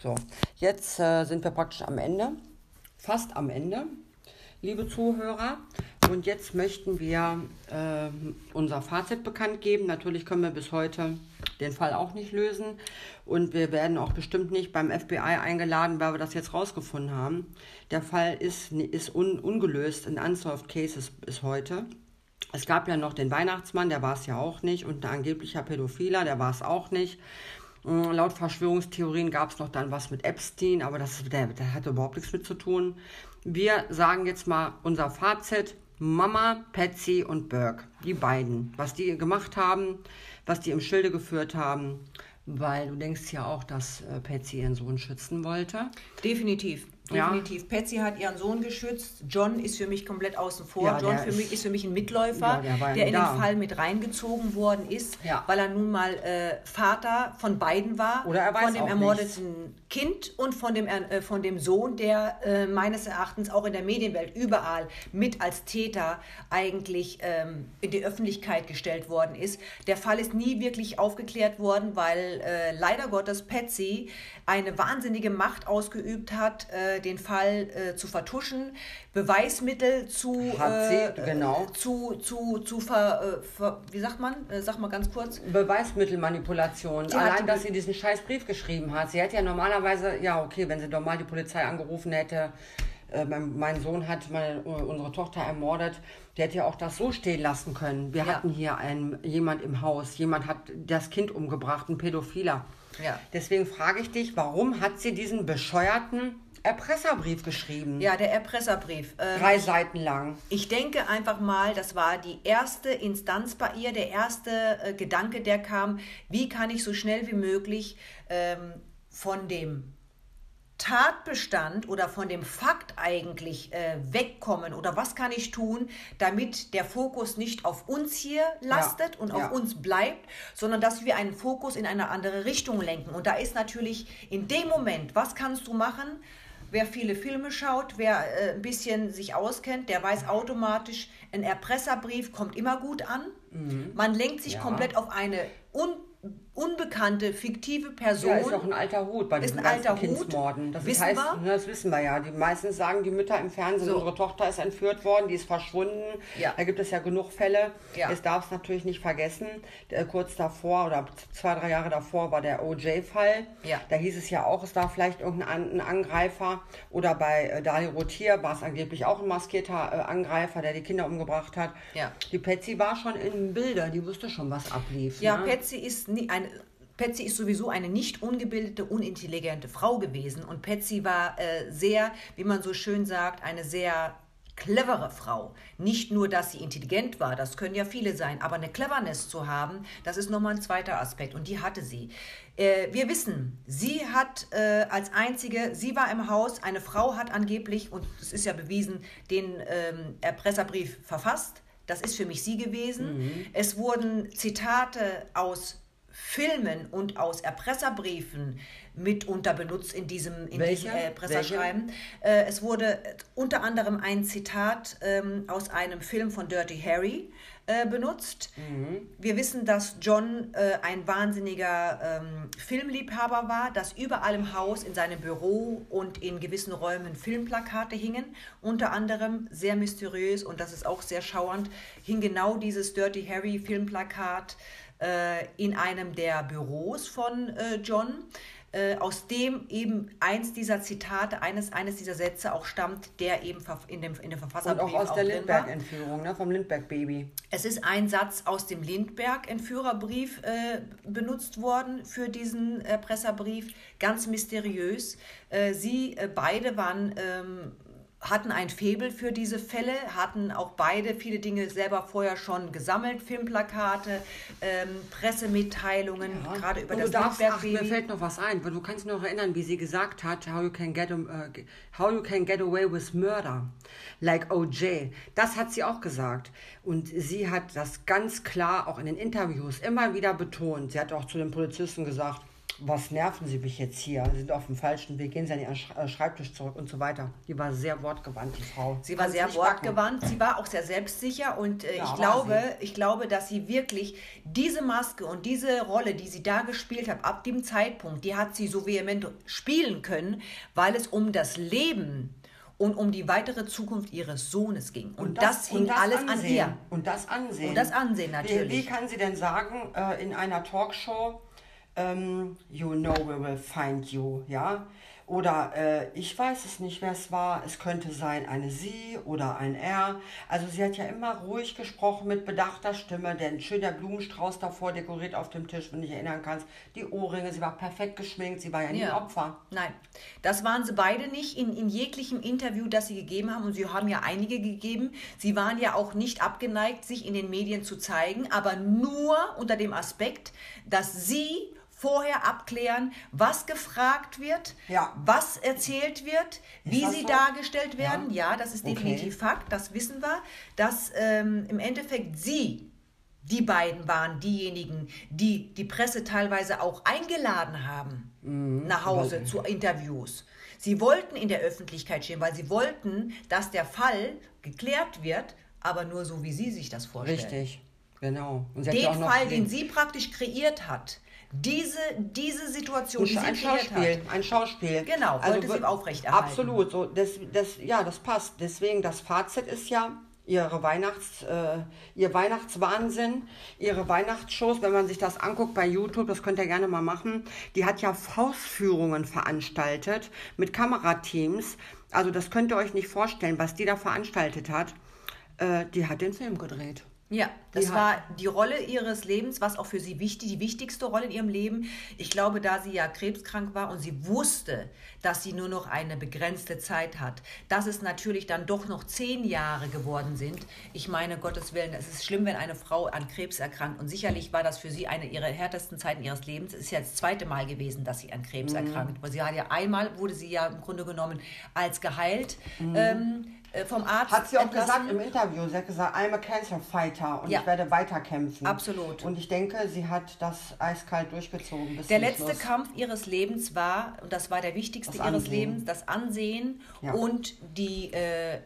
So, jetzt äh, sind wir praktisch am Ende, fast am Ende, liebe Zuhörer. Und jetzt möchten wir äh, unser Fazit bekannt geben. Natürlich können wir bis heute den Fall auch nicht lösen. Und wir werden auch bestimmt nicht beim FBI eingeladen, weil wir das jetzt rausgefunden haben. Der Fall ist, ist un, ungelöst, ein unsolved case ist, ist heute. Es gab ja noch den Weihnachtsmann, der war es ja auch nicht. Und ein angeblicher Pädophiler, der war es auch nicht. Mm, Laut Verschwörungstheorien gab es noch dann was mit Epstein, aber das, der, der hatte überhaupt nichts mit zu tun. Wir sagen jetzt mal unser Fazit. Mama, Patsy und Burke, die beiden, was die gemacht haben, was die im Schilde geführt haben, weil du denkst ja auch, dass äh, Patsy ihren Sohn schützen wollte. Definitiv. Ja. Definitiv. Patsy hat ihren Sohn geschützt. John ist für mich komplett außen vor. Ja, John für ist- mich ist für mich ein Mitläufer, Ja, der ja der in da. den Fall mit reingezogen worden ist, Ja. weil er nun mal äh, Vater von beiden war. Oder er weiß von dem ermordeten Kind und von dem, äh, von dem Sohn, der äh, meines Erachtens auch in der Medienwelt überall mit als Täter eigentlich ähm, in die Öffentlichkeit gestellt worden ist. Der Fall ist nie wirklich aufgeklärt worden, weil äh, leider Gottes Patsy eine wahnsinnige Macht ausgeübt hat, äh, den Fall äh, zu vertuschen, Beweismittel zu, Hat sie, äh, genau. zu, zu, zu ver, äh, ver, wie sagt man, äh, sag mal ganz kurz, Beweismittelmanipulation. Sie Allein, dass sie diesen scheiß Brief geschrieben hat. Sie hätte ja normalerweise, ja okay, wenn sie normal die Polizei angerufen hätte, mein, mein Sohn hat meine, unsere Tochter ermordet, der hätte ja auch das so stehen lassen können. Wir Ja. hatten hier einen, jemand im Haus, jemand hat das Kind umgebracht, ein Pädophiler. Ja. Deswegen frage ich dich, warum hat sie diesen bescheuerten Erpresserbrief geschrieben. Ja, der Erpresserbrief. Ähm, Drei Seiten lang. Ich denke einfach mal, das war die erste Instanz bei ihr, der erste äh, Gedanke, der kam, wie kann ich so schnell wie möglich ähm, von dem Tatbestand oder von dem Fakt eigentlich äh, wegkommen oder was kann ich tun, damit der Fokus nicht auf uns hier lastet und ja. auf uns bleibt, sondern dass wir einen Fokus in eine andere Richtung lenken. Und da ist natürlich in dem Moment, was kannst du machen? Wer viele Filme schaut, wer äh, ein bisschen sich auskennt, der weiß automatisch, ein Erpresserbrief kommt immer gut an. Man lenkt sich Mhm. Ja. komplett auf eine un unbekannte, fiktive Person. Ja, ist auch ein alter Hut bei diesen ein ganzen alter. Kindsmorden. Das Wissen heißt, wir? ne, das wissen wir ja. Die meisten sagen die Mütter im Fernsehen, So. unsere Tochter ist entführt worden, die ist verschwunden. Ja. Da gibt es ja genug Fälle. Ja. Es darf es natürlich nicht vergessen. Äh, kurz davor oder zwei, drei Jahre davor war der OJ-Fall. Ja. Da hieß es ja auch, es war vielleicht irgendein An- ein Angreifer. Oder bei äh, Dali Rotier war es angeblich auch ein maskierter äh, Angreifer, der die Kinder umgebracht hat. Ja. Die Patsy war schon in Bilder, die wusste schon, was ablief. Ja, ne? Patsy ist nie eine. Patsy ist sowieso eine nicht ungebildete, unintelligente Frau gewesen. Und Patsy war äh, sehr, wie man so schön sagt, eine sehr clevere Frau. Nicht nur, dass sie intelligent war, das können ja viele sein, aber eine Cleverness zu haben, das ist nochmal ein zweiter Aspekt und die hatte sie. Äh, wir wissen, sie hat äh, als einzige, sie war im Haus, eine Frau hat angeblich, und es ist ja bewiesen, den ähm, Erpresserbrief verfasst. Das ist für mich sie gewesen. Es wurden Zitate aus Filmen und aus Erpresserbriefen mitunter benutzt in diesem, in Welche? diesem Erpresserschreiben. Äh, es wurde unter anderem ein Zitat ähm, aus einem Film von Dirty Harry äh, benutzt. Wir wissen, dass John äh, ein wahnsinniger ähm, Filmliebhaber war, dass überall im Haus, in seinem Büro und in gewissen Räumen Filmplakate hingen. Unter anderem sehr mysteriös und das ist auch sehr schauernd, hing genau dieses Dirty Harry Filmplakat äh, in einem der Büros von äh, John, äh, aus dem eben eins dieser Zitate, eines, eines dieser Sätze auch stammt, der eben in dem, in dem Und Verfasserbrief auch aus der. Lindbergh-Entführung, ne? vom Lindbergh-Baby. Es ist ein Satz aus dem Lindbergh-Entführerbrief äh, benutzt worden für diesen Erpresserbrief, ganz mysteriös. Äh, sie äh, beide waren, ähm, hatten ein Faible für diese Fälle, hatten auch beide viele Dinge selber vorher schon gesammelt, Filmplakate, ähm, Pressemitteilungen, gerade über Und das du darfst, ach, mir fällt noch was ein, weil du kannst dich noch erinnern, wie sie gesagt hat, how you can get, um, ge- how you can get away with murder, like OJ. Das hat sie auch gesagt. Und sie hat das ganz klar auch in den Interviews immer wieder betont. Sie hat auch zu den Polizisten gesagt, was nerven Sie mich jetzt hier? Sie sind auf dem falschen Weg, gehen Sie an Ihren Sch- äh, Schreibtisch zurück und so weiter. Die war sehr wortgewandt, die Frau. Sie war sehr nicht backen. wortgewandt, sie war auch sehr selbstsicher und äh, Ja, ich, glaube, ich glaube, dass sie wirklich diese Maske und diese Rolle, die sie da gespielt hat, ab dem Zeitpunkt, die hat sie so vehement spielen können, weil es um das Leben und um die weitere Zukunft ihres Sohnes ging. Und, das, hing und das alles an Ansehen. ihr. Und das Ansehen. Und das Ansehen Wie, natürlich. wie kann sie denn sagen äh, in einer Talkshow, ähm, you know we will find you, ja? Oder äh, ich weiß es nicht, wer es war. Es könnte sein eine Sie oder ein Er. Also sie hat ja immer ruhig gesprochen mit bedachter Stimme. Denn schön der Blumenstrauß davor dekoriert auf dem Tisch, wenn du dich erinnern kannst. Die Ohrringe, sie war perfekt geschminkt. Sie war ja nie ein Opfer. Nein, das waren sie beide nicht in, in jeglichem Interview, das sie gegeben haben. Und sie haben ja einige gegeben. Sie waren ja auch nicht abgeneigt, sich in den Medien zu zeigen, aber nur unter dem Aspekt, dass sie vorher abklären, was gefragt wird, Ja. was erzählt wird, wie sie so? dargestellt werden. Ja, das ist Okay. definitiv Fakt, das wissen wir, dass ähm, im Endeffekt sie die beiden waren diejenigen, die die Presse teilweise auch eingeladen haben nach Hause zu Interviews. Sie wollten in der Öffentlichkeit stehen, weil sie wollten, dass der Fall geklärt wird, aber nur so, wie sie sich das vorstellen. Richtig, genau. Und Den ja Fall, den den- sie praktisch kreiert hat, diese, diese Situation, sie ein Schauspiel, hat. ein Schauspiel. Genau, wollte sie wir- aufrechterhalten. Absolut, so das, das, ja, das passt. Deswegen das Fazit ist ja ihre Weihnachts, äh, ihr Weihnachtswahnsinn, ihre Weihnachtsshows. Wenn man sich das anguckt bei YouTube, das könnt ihr gerne mal machen. Die hat ja Hausführungen veranstaltet mit Kamerateams. Also das könnt ihr euch nicht vorstellen, was die da veranstaltet hat. Äh, die hat den Film gedreht. Ja, das Die war die Rolle ihres Lebens, was auch für sie wichtig, die wichtigste Rolle in ihrem Leben. Ich glaube, da sie ja krebskrank war und sie wusste, dass sie nur noch eine begrenzte Zeit hat, dass es natürlich dann doch noch zehn Jahre geworden sind. Ich meine, Gottes Willen, es ist schlimm, wenn eine Frau an Krebs erkrankt. Und sicherlich war das für sie eine ihrer härtesten Zeiten ihres Lebens. Es ist ja das zweite Mal gewesen, dass sie an Krebs erkrankt. Weil sie hat ja einmal, wurde sie ja im Grunde genommen als geheilt ähm, äh, vom Arzt. Hat sie auch entlassen. gesagt im Interview. Sie hat gesagt, I'm a cancer fighter und Ja. ich werde weiterkämpfen. Absolut. Und ich denke, sie hat das eiskalt durchgezogen Der letzte Schluss. Kampf ihres Lebens war, und das war der wichtigste ihres. Lebens, das Ansehen Ja. und die, äh,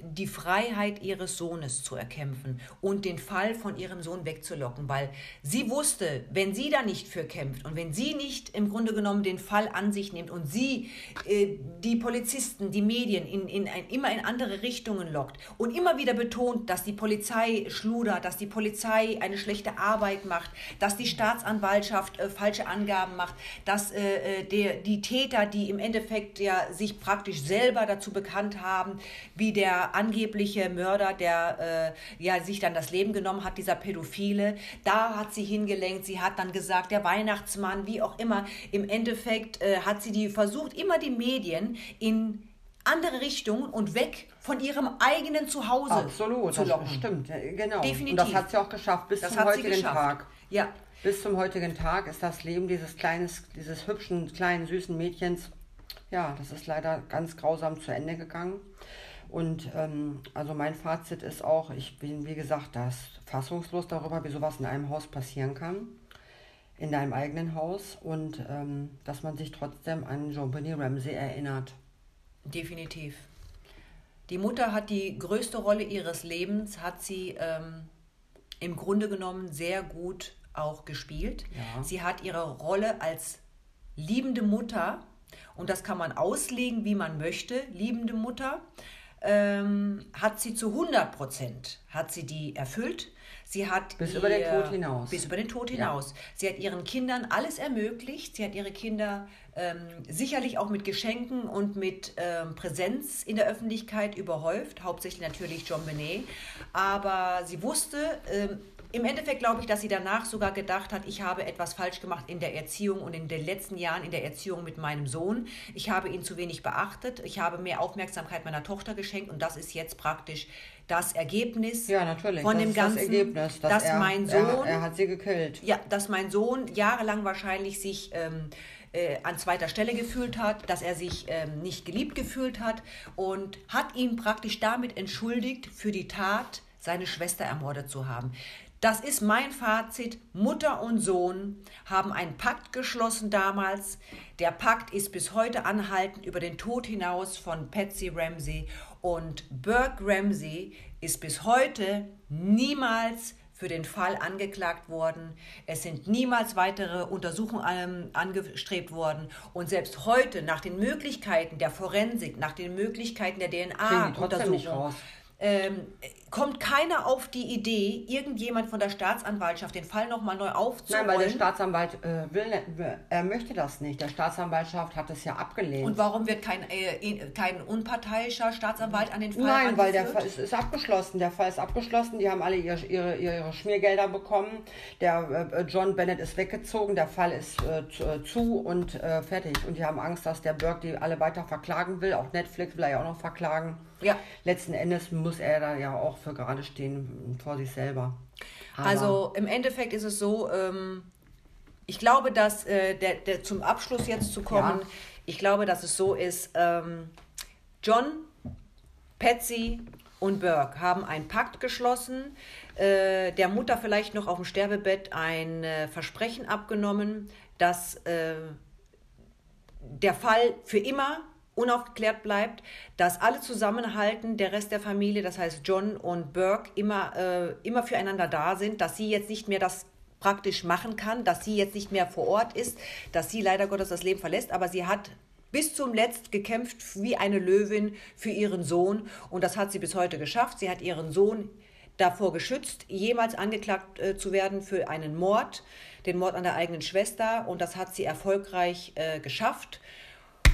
die Freiheit ihres Sohnes zu erkämpfen und den Fall von ihrem Sohn wegzulocken, weil sie wusste, wenn sie da nicht für kämpft und wenn sie nicht im Grunde genommen den Fall an sich nimmt und sie äh, die Polizisten, die Medien in, in ein, immer in andere Richtungen lockt und immer wieder betont, dass die Polizei schludert, dass die Polizei eine schlechte Arbeit macht, dass die Staatsanwaltschaft äh, falsche Angaben macht, dass äh, äh, der, die Täter, die im Endeffekt ja sich praktisch selber dazu bekannt haben, wie der angebliche Mörder, der äh, ja sich dann das Leben genommen hat, dieser Pädophile, da hat sie hingelenkt, sie hat dann gesagt, der Weihnachtsmann, wie auch immer, im Endeffekt äh, hat sie die versucht, immer die Medien in andere Richtungen und weg von ihrem eigenen Zuhause Absolut, zu das locken. stimmt. ja, Genau. Definitiv. Und das hat sie auch geschafft bis Das zum heutigen. Tag. Ja, Bis zum heutigen Tag ist das Leben dieses kleines, dieses hübschen, kleinen, süßen Mädchens, ja, das ist leider ganz grausam zu Ende gegangen. Und ähm, also mein Fazit ist auch, ich bin wie gesagt das fassungslos darüber, wie sowas in einem Haus passieren kann, in deinem eigenen Haus und ähm, dass man sich trotzdem an JonBenny Ramsey erinnert. definitiv. Die Mutter hat die größte Rolle ihres Lebens, hat sie ähm, im Grunde genommen sehr gut auch gespielt. Ja. Sie hat ihre Rolle als liebende Mutter, und das kann man auslegen, wie man möchte, liebende Mutter, ähm, hat sie zu 100 Prozent, hat sie die erfüllt. Sie hat Bis über den ihr- Tod hinaus. Bis über den Tod Ja. hinaus. Sie hat ihren Kindern alles ermöglicht. Sie hat ihre Kinder ähm, sicherlich auch mit Geschenken und mit ähm, Präsenz in der Öffentlichkeit überhäuft. Hauptsächlich natürlich John Benet. Aber sie wusste, ähm, im Endeffekt glaube ich, dass sie danach sogar gedacht hat, ich habe etwas falsch gemacht in der Erziehung und in den letzten Jahren in der Erziehung mit meinem Sohn. Ich habe ihn zu wenig beachtet. Ich habe mehr Aufmerksamkeit meiner Tochter geschenkt und das ist jetzt praktisch das Ergebnis Ja, natürlich. von das dem ganzen, das Ergebnis, dass, dass er, mein er, Sohn er hat sie gekillt. ja, dass mein Sohn jahrelang wahrscheinlich sich ähm, äh, an zweiter Stelle gefühlt hat, dass er sich ähm, nicht geliebt gefühlt hat und hat ihn praktisch damit entschuldigt für die Tat, seine Schwester ermordet zu haben. Das ist mein Fazit. Mutter und Sohn haben einen Pakt geschlossen damals. Der Pakt ist bis heute anhaltend über den Tod hinaus von Patsy Ramsey. Und Burke Ramsey ist bis heute niemals für den Fall angeklagt worden. Es sind niemals weitere Untersuchungen ähm, angestrebt worden. Und selbst heute, nach den Möglichkeiten der Forensik, nach den Möglichkeiten der DNA-Untersuchung, ähm, kommt keiner auf die Idee, irgendjemand von der Staatsanwaltschaft den Fall nochmal neu Nein, aufzurollen. weil der Staatsanwalt äh, will, nicht- er möchte das nicht. Der Staatsanwaltschaft hat es ja abgelehnt. und warum wird kein, äh, in- kein unparteiischer Staatsanwalt an den Fall Nein, weil der angeführt? Fall ist, ist abgeschlossen. Der Fall ist abgeschlossen. Die haben alle ihre, ihre, ihre Schmiergelder bekommen. Der äh, John Bennett ist weggezogen. Der Fall ist äh, zu, äh, zu und äh, fertig. Und die haben Angst, dass der Burke die alle weiter verklagen will. Auch Netflix will er ja auch noch verklagen. Ja. Letzten Endes muss er da ja auch für gerade stehen vor sich selber. Aber- Also im Endeffekt ist es so, ähm, ich glaube, dass äh, der, der, zum Abschluss jetzt zu kommen, Ja. ich glaube, dass es so ist, ähm, John, Patsy und Burke haben einen Pakt geschlossen, äh, der Mutter vielleicht noch auf dem Sterbebett ein äh, Versprechen abgenommen, dass äh, der Fall für immer unaufgeklärt bleibt, dass alle zusammenhalten, der Rest der Familie, das heißt John und Burke, immer, äh, immer füreinander da sind, dass sie jetzt nicht mehr das praktisch machen kann, dass sie jetzt nicht mehr vor Ort ist, dass sie leider Gottes das Leben verlässt, aber sie hat bis zum Letzt gekämpft wie eine Löwin für ihren Sohn und das hat sie bis heute geschafft. Sie hat ihren Sohn davor geschützt, jemals angeklagt äh, zu werden für einen Mord, den Mord an der eigenen Schwester und das hat sie erfolgreich äh, geschafft.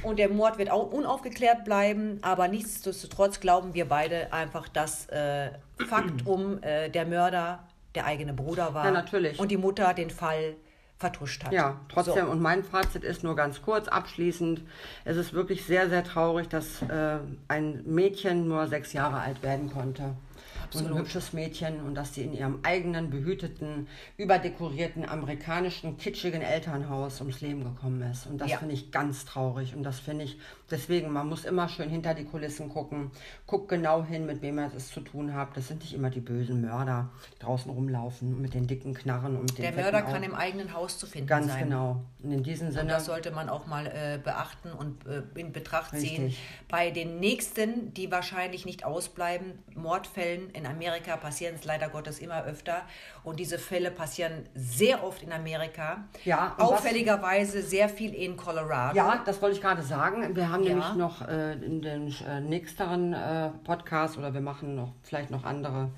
Und der Mord wird auch unaufgeklärt bleiben. Aber nichtsdestotrotz glauben wir beide einfach, dass äh, Fakt *clears throat* um äh, der Mörder der eigene Bruder war. Ja, natürlich. Und die Mutter den Fall vertuscht hat. Ja, trotzdem. So. Und mein Fazit ist nur ganz kurz abschließend. Es ist wirklich sehr, sehr traurig, dass äh, ein Mädchen nur sechs Jahre alt werden konnte. Und ein hübsches Mädchen und dass sie in ihrem eigenen, behüteten, überdekorierten, amerikanischen, kitschigen Elternhaus ums Leben gekommen ist. Und das Ja. finde ich ganz traurig. Und das finde ich, deswegen, man muss immer schön hinter die Kulissen gucken. Guckt genau hin, mit wem ihr es zu tun habt. Das sind nicht immer die bösen Mörder, die draußen rumlaufen mit den dicken Knarren und den Der Mörder kann im eigenen Haus zu finden Ganz sein. genau. Und in diesem Und Sinne. das sollte man auch mal äh, beachten und äh, in Betracht ziehen. Richtig. Bei den nächsten, die wahrscheinlich nicht ausbleiben, Mordfällen in Amerika passieren es leider Gottes immer öfter. Und diese Fälle passieren sehr oft in Amerika. Ja, und Auffälligerweise sehr viel in Colorado. Ja, das wollte ich gerade sagen. Wir haben Ja. nämlich noch äh, in den äh, nächsteren äh, Podcast oder wir machen noch vielleicht noch andere,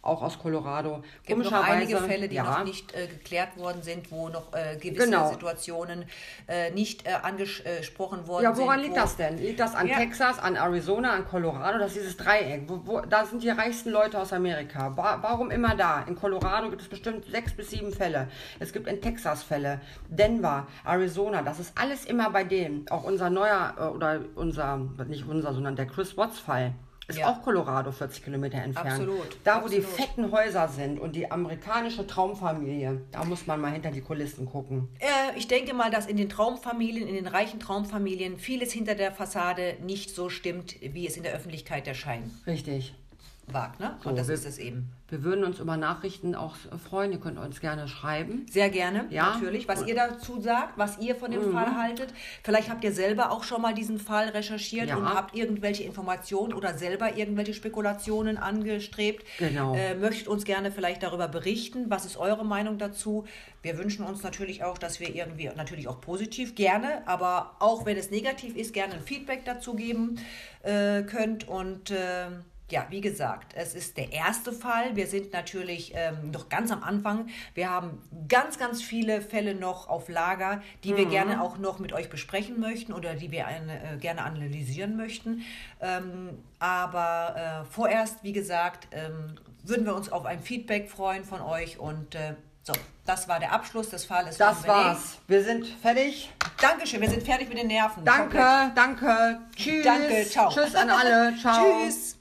auch aus Colorado. Es gibt noch einige Fälle, die ja, noch nicht äh, geklärt worden sind, wo noch äh, gewisse Genau. Situationen äh, nicht äh, angesprochen worden Ja, sind. woran wo- liegt das denn? Liegt das an Ja. Texas, an Arizona, an Colorado? Das ist dieses Dreieck. Wo, wo, da sind die reichsten Leute aus Amerika. Wa warum immer da? In Colorado gibt es bestimmt sechs bis sieben Fälle. Es gibt in Texas Fälle. Denver, Arizona, das ist alles immer bei denen. Auch unser neuer, äh, oder unser, nicht unser, sondern der Chris Watts-Fall. Ist Ja. auch Colorado 40 Kilometer entfernt. Absolut, Da, wo die absolut. fetten Häuser sind und die amerikanische Traumfamilie, da muss man mal hinter die Kulissen gucken. Äh, ich denke mal, dass in den Traumfamilien, in den reichen Traumfamilien vieles hinter der Fassade nicht so stimmt, wie es in der Öffentlichkeit der Schein Richtig. Wagt. Ne? So, Und das wir- ist es eben. Wir würden uns über Nachrichten auch freuen. Ihr könnt uns gerne schreiben. Sehr gerne, Ja. natürlich. Was ihr dazu sagt, was ihr von dem Fall haltet. Vielleicht habt ihr selber auch schon mal diesen Fall recherchiert Ja. und habt irgendwelche Informationen oder selber irgendwelche Spekulationen angestrebt. Genau. Äh, möchtet uns gerne vielleicht darüber berichten. Was ist eure Meinung dazu? Wir wünschen uns natürlich auch, dass wir irgendwie, natürlich auch positiv, gerne, aber auch wenn es negativ ist, gerne ein Feedback dazu geben äh, könnt. Und äh, ja, wie gesagt, es ist der erste Fall. Wir sind natürlich ähm, noch ganz am Anfang. Wir haben ganz, ganz viele Fälle noch auf Lager, die wir gerne auch noch mit euch besprechen möchten oder die wir eine, äh, gerne analysieren möchten. Ähm, aber äh, vorerst, wie gesagt, ähm, würden wir uns auf ein Feedback freuen von euch. Und äh, so, das war der Abschluss des Falles. Das war's. Wir sind fertig. Dankeschön, wir sind fertig mit den Nerven. Danke, Komplett. danke. Tschüss. Danke, ciao. Tschüss an alle. *laughs* Ciao. Tschüss.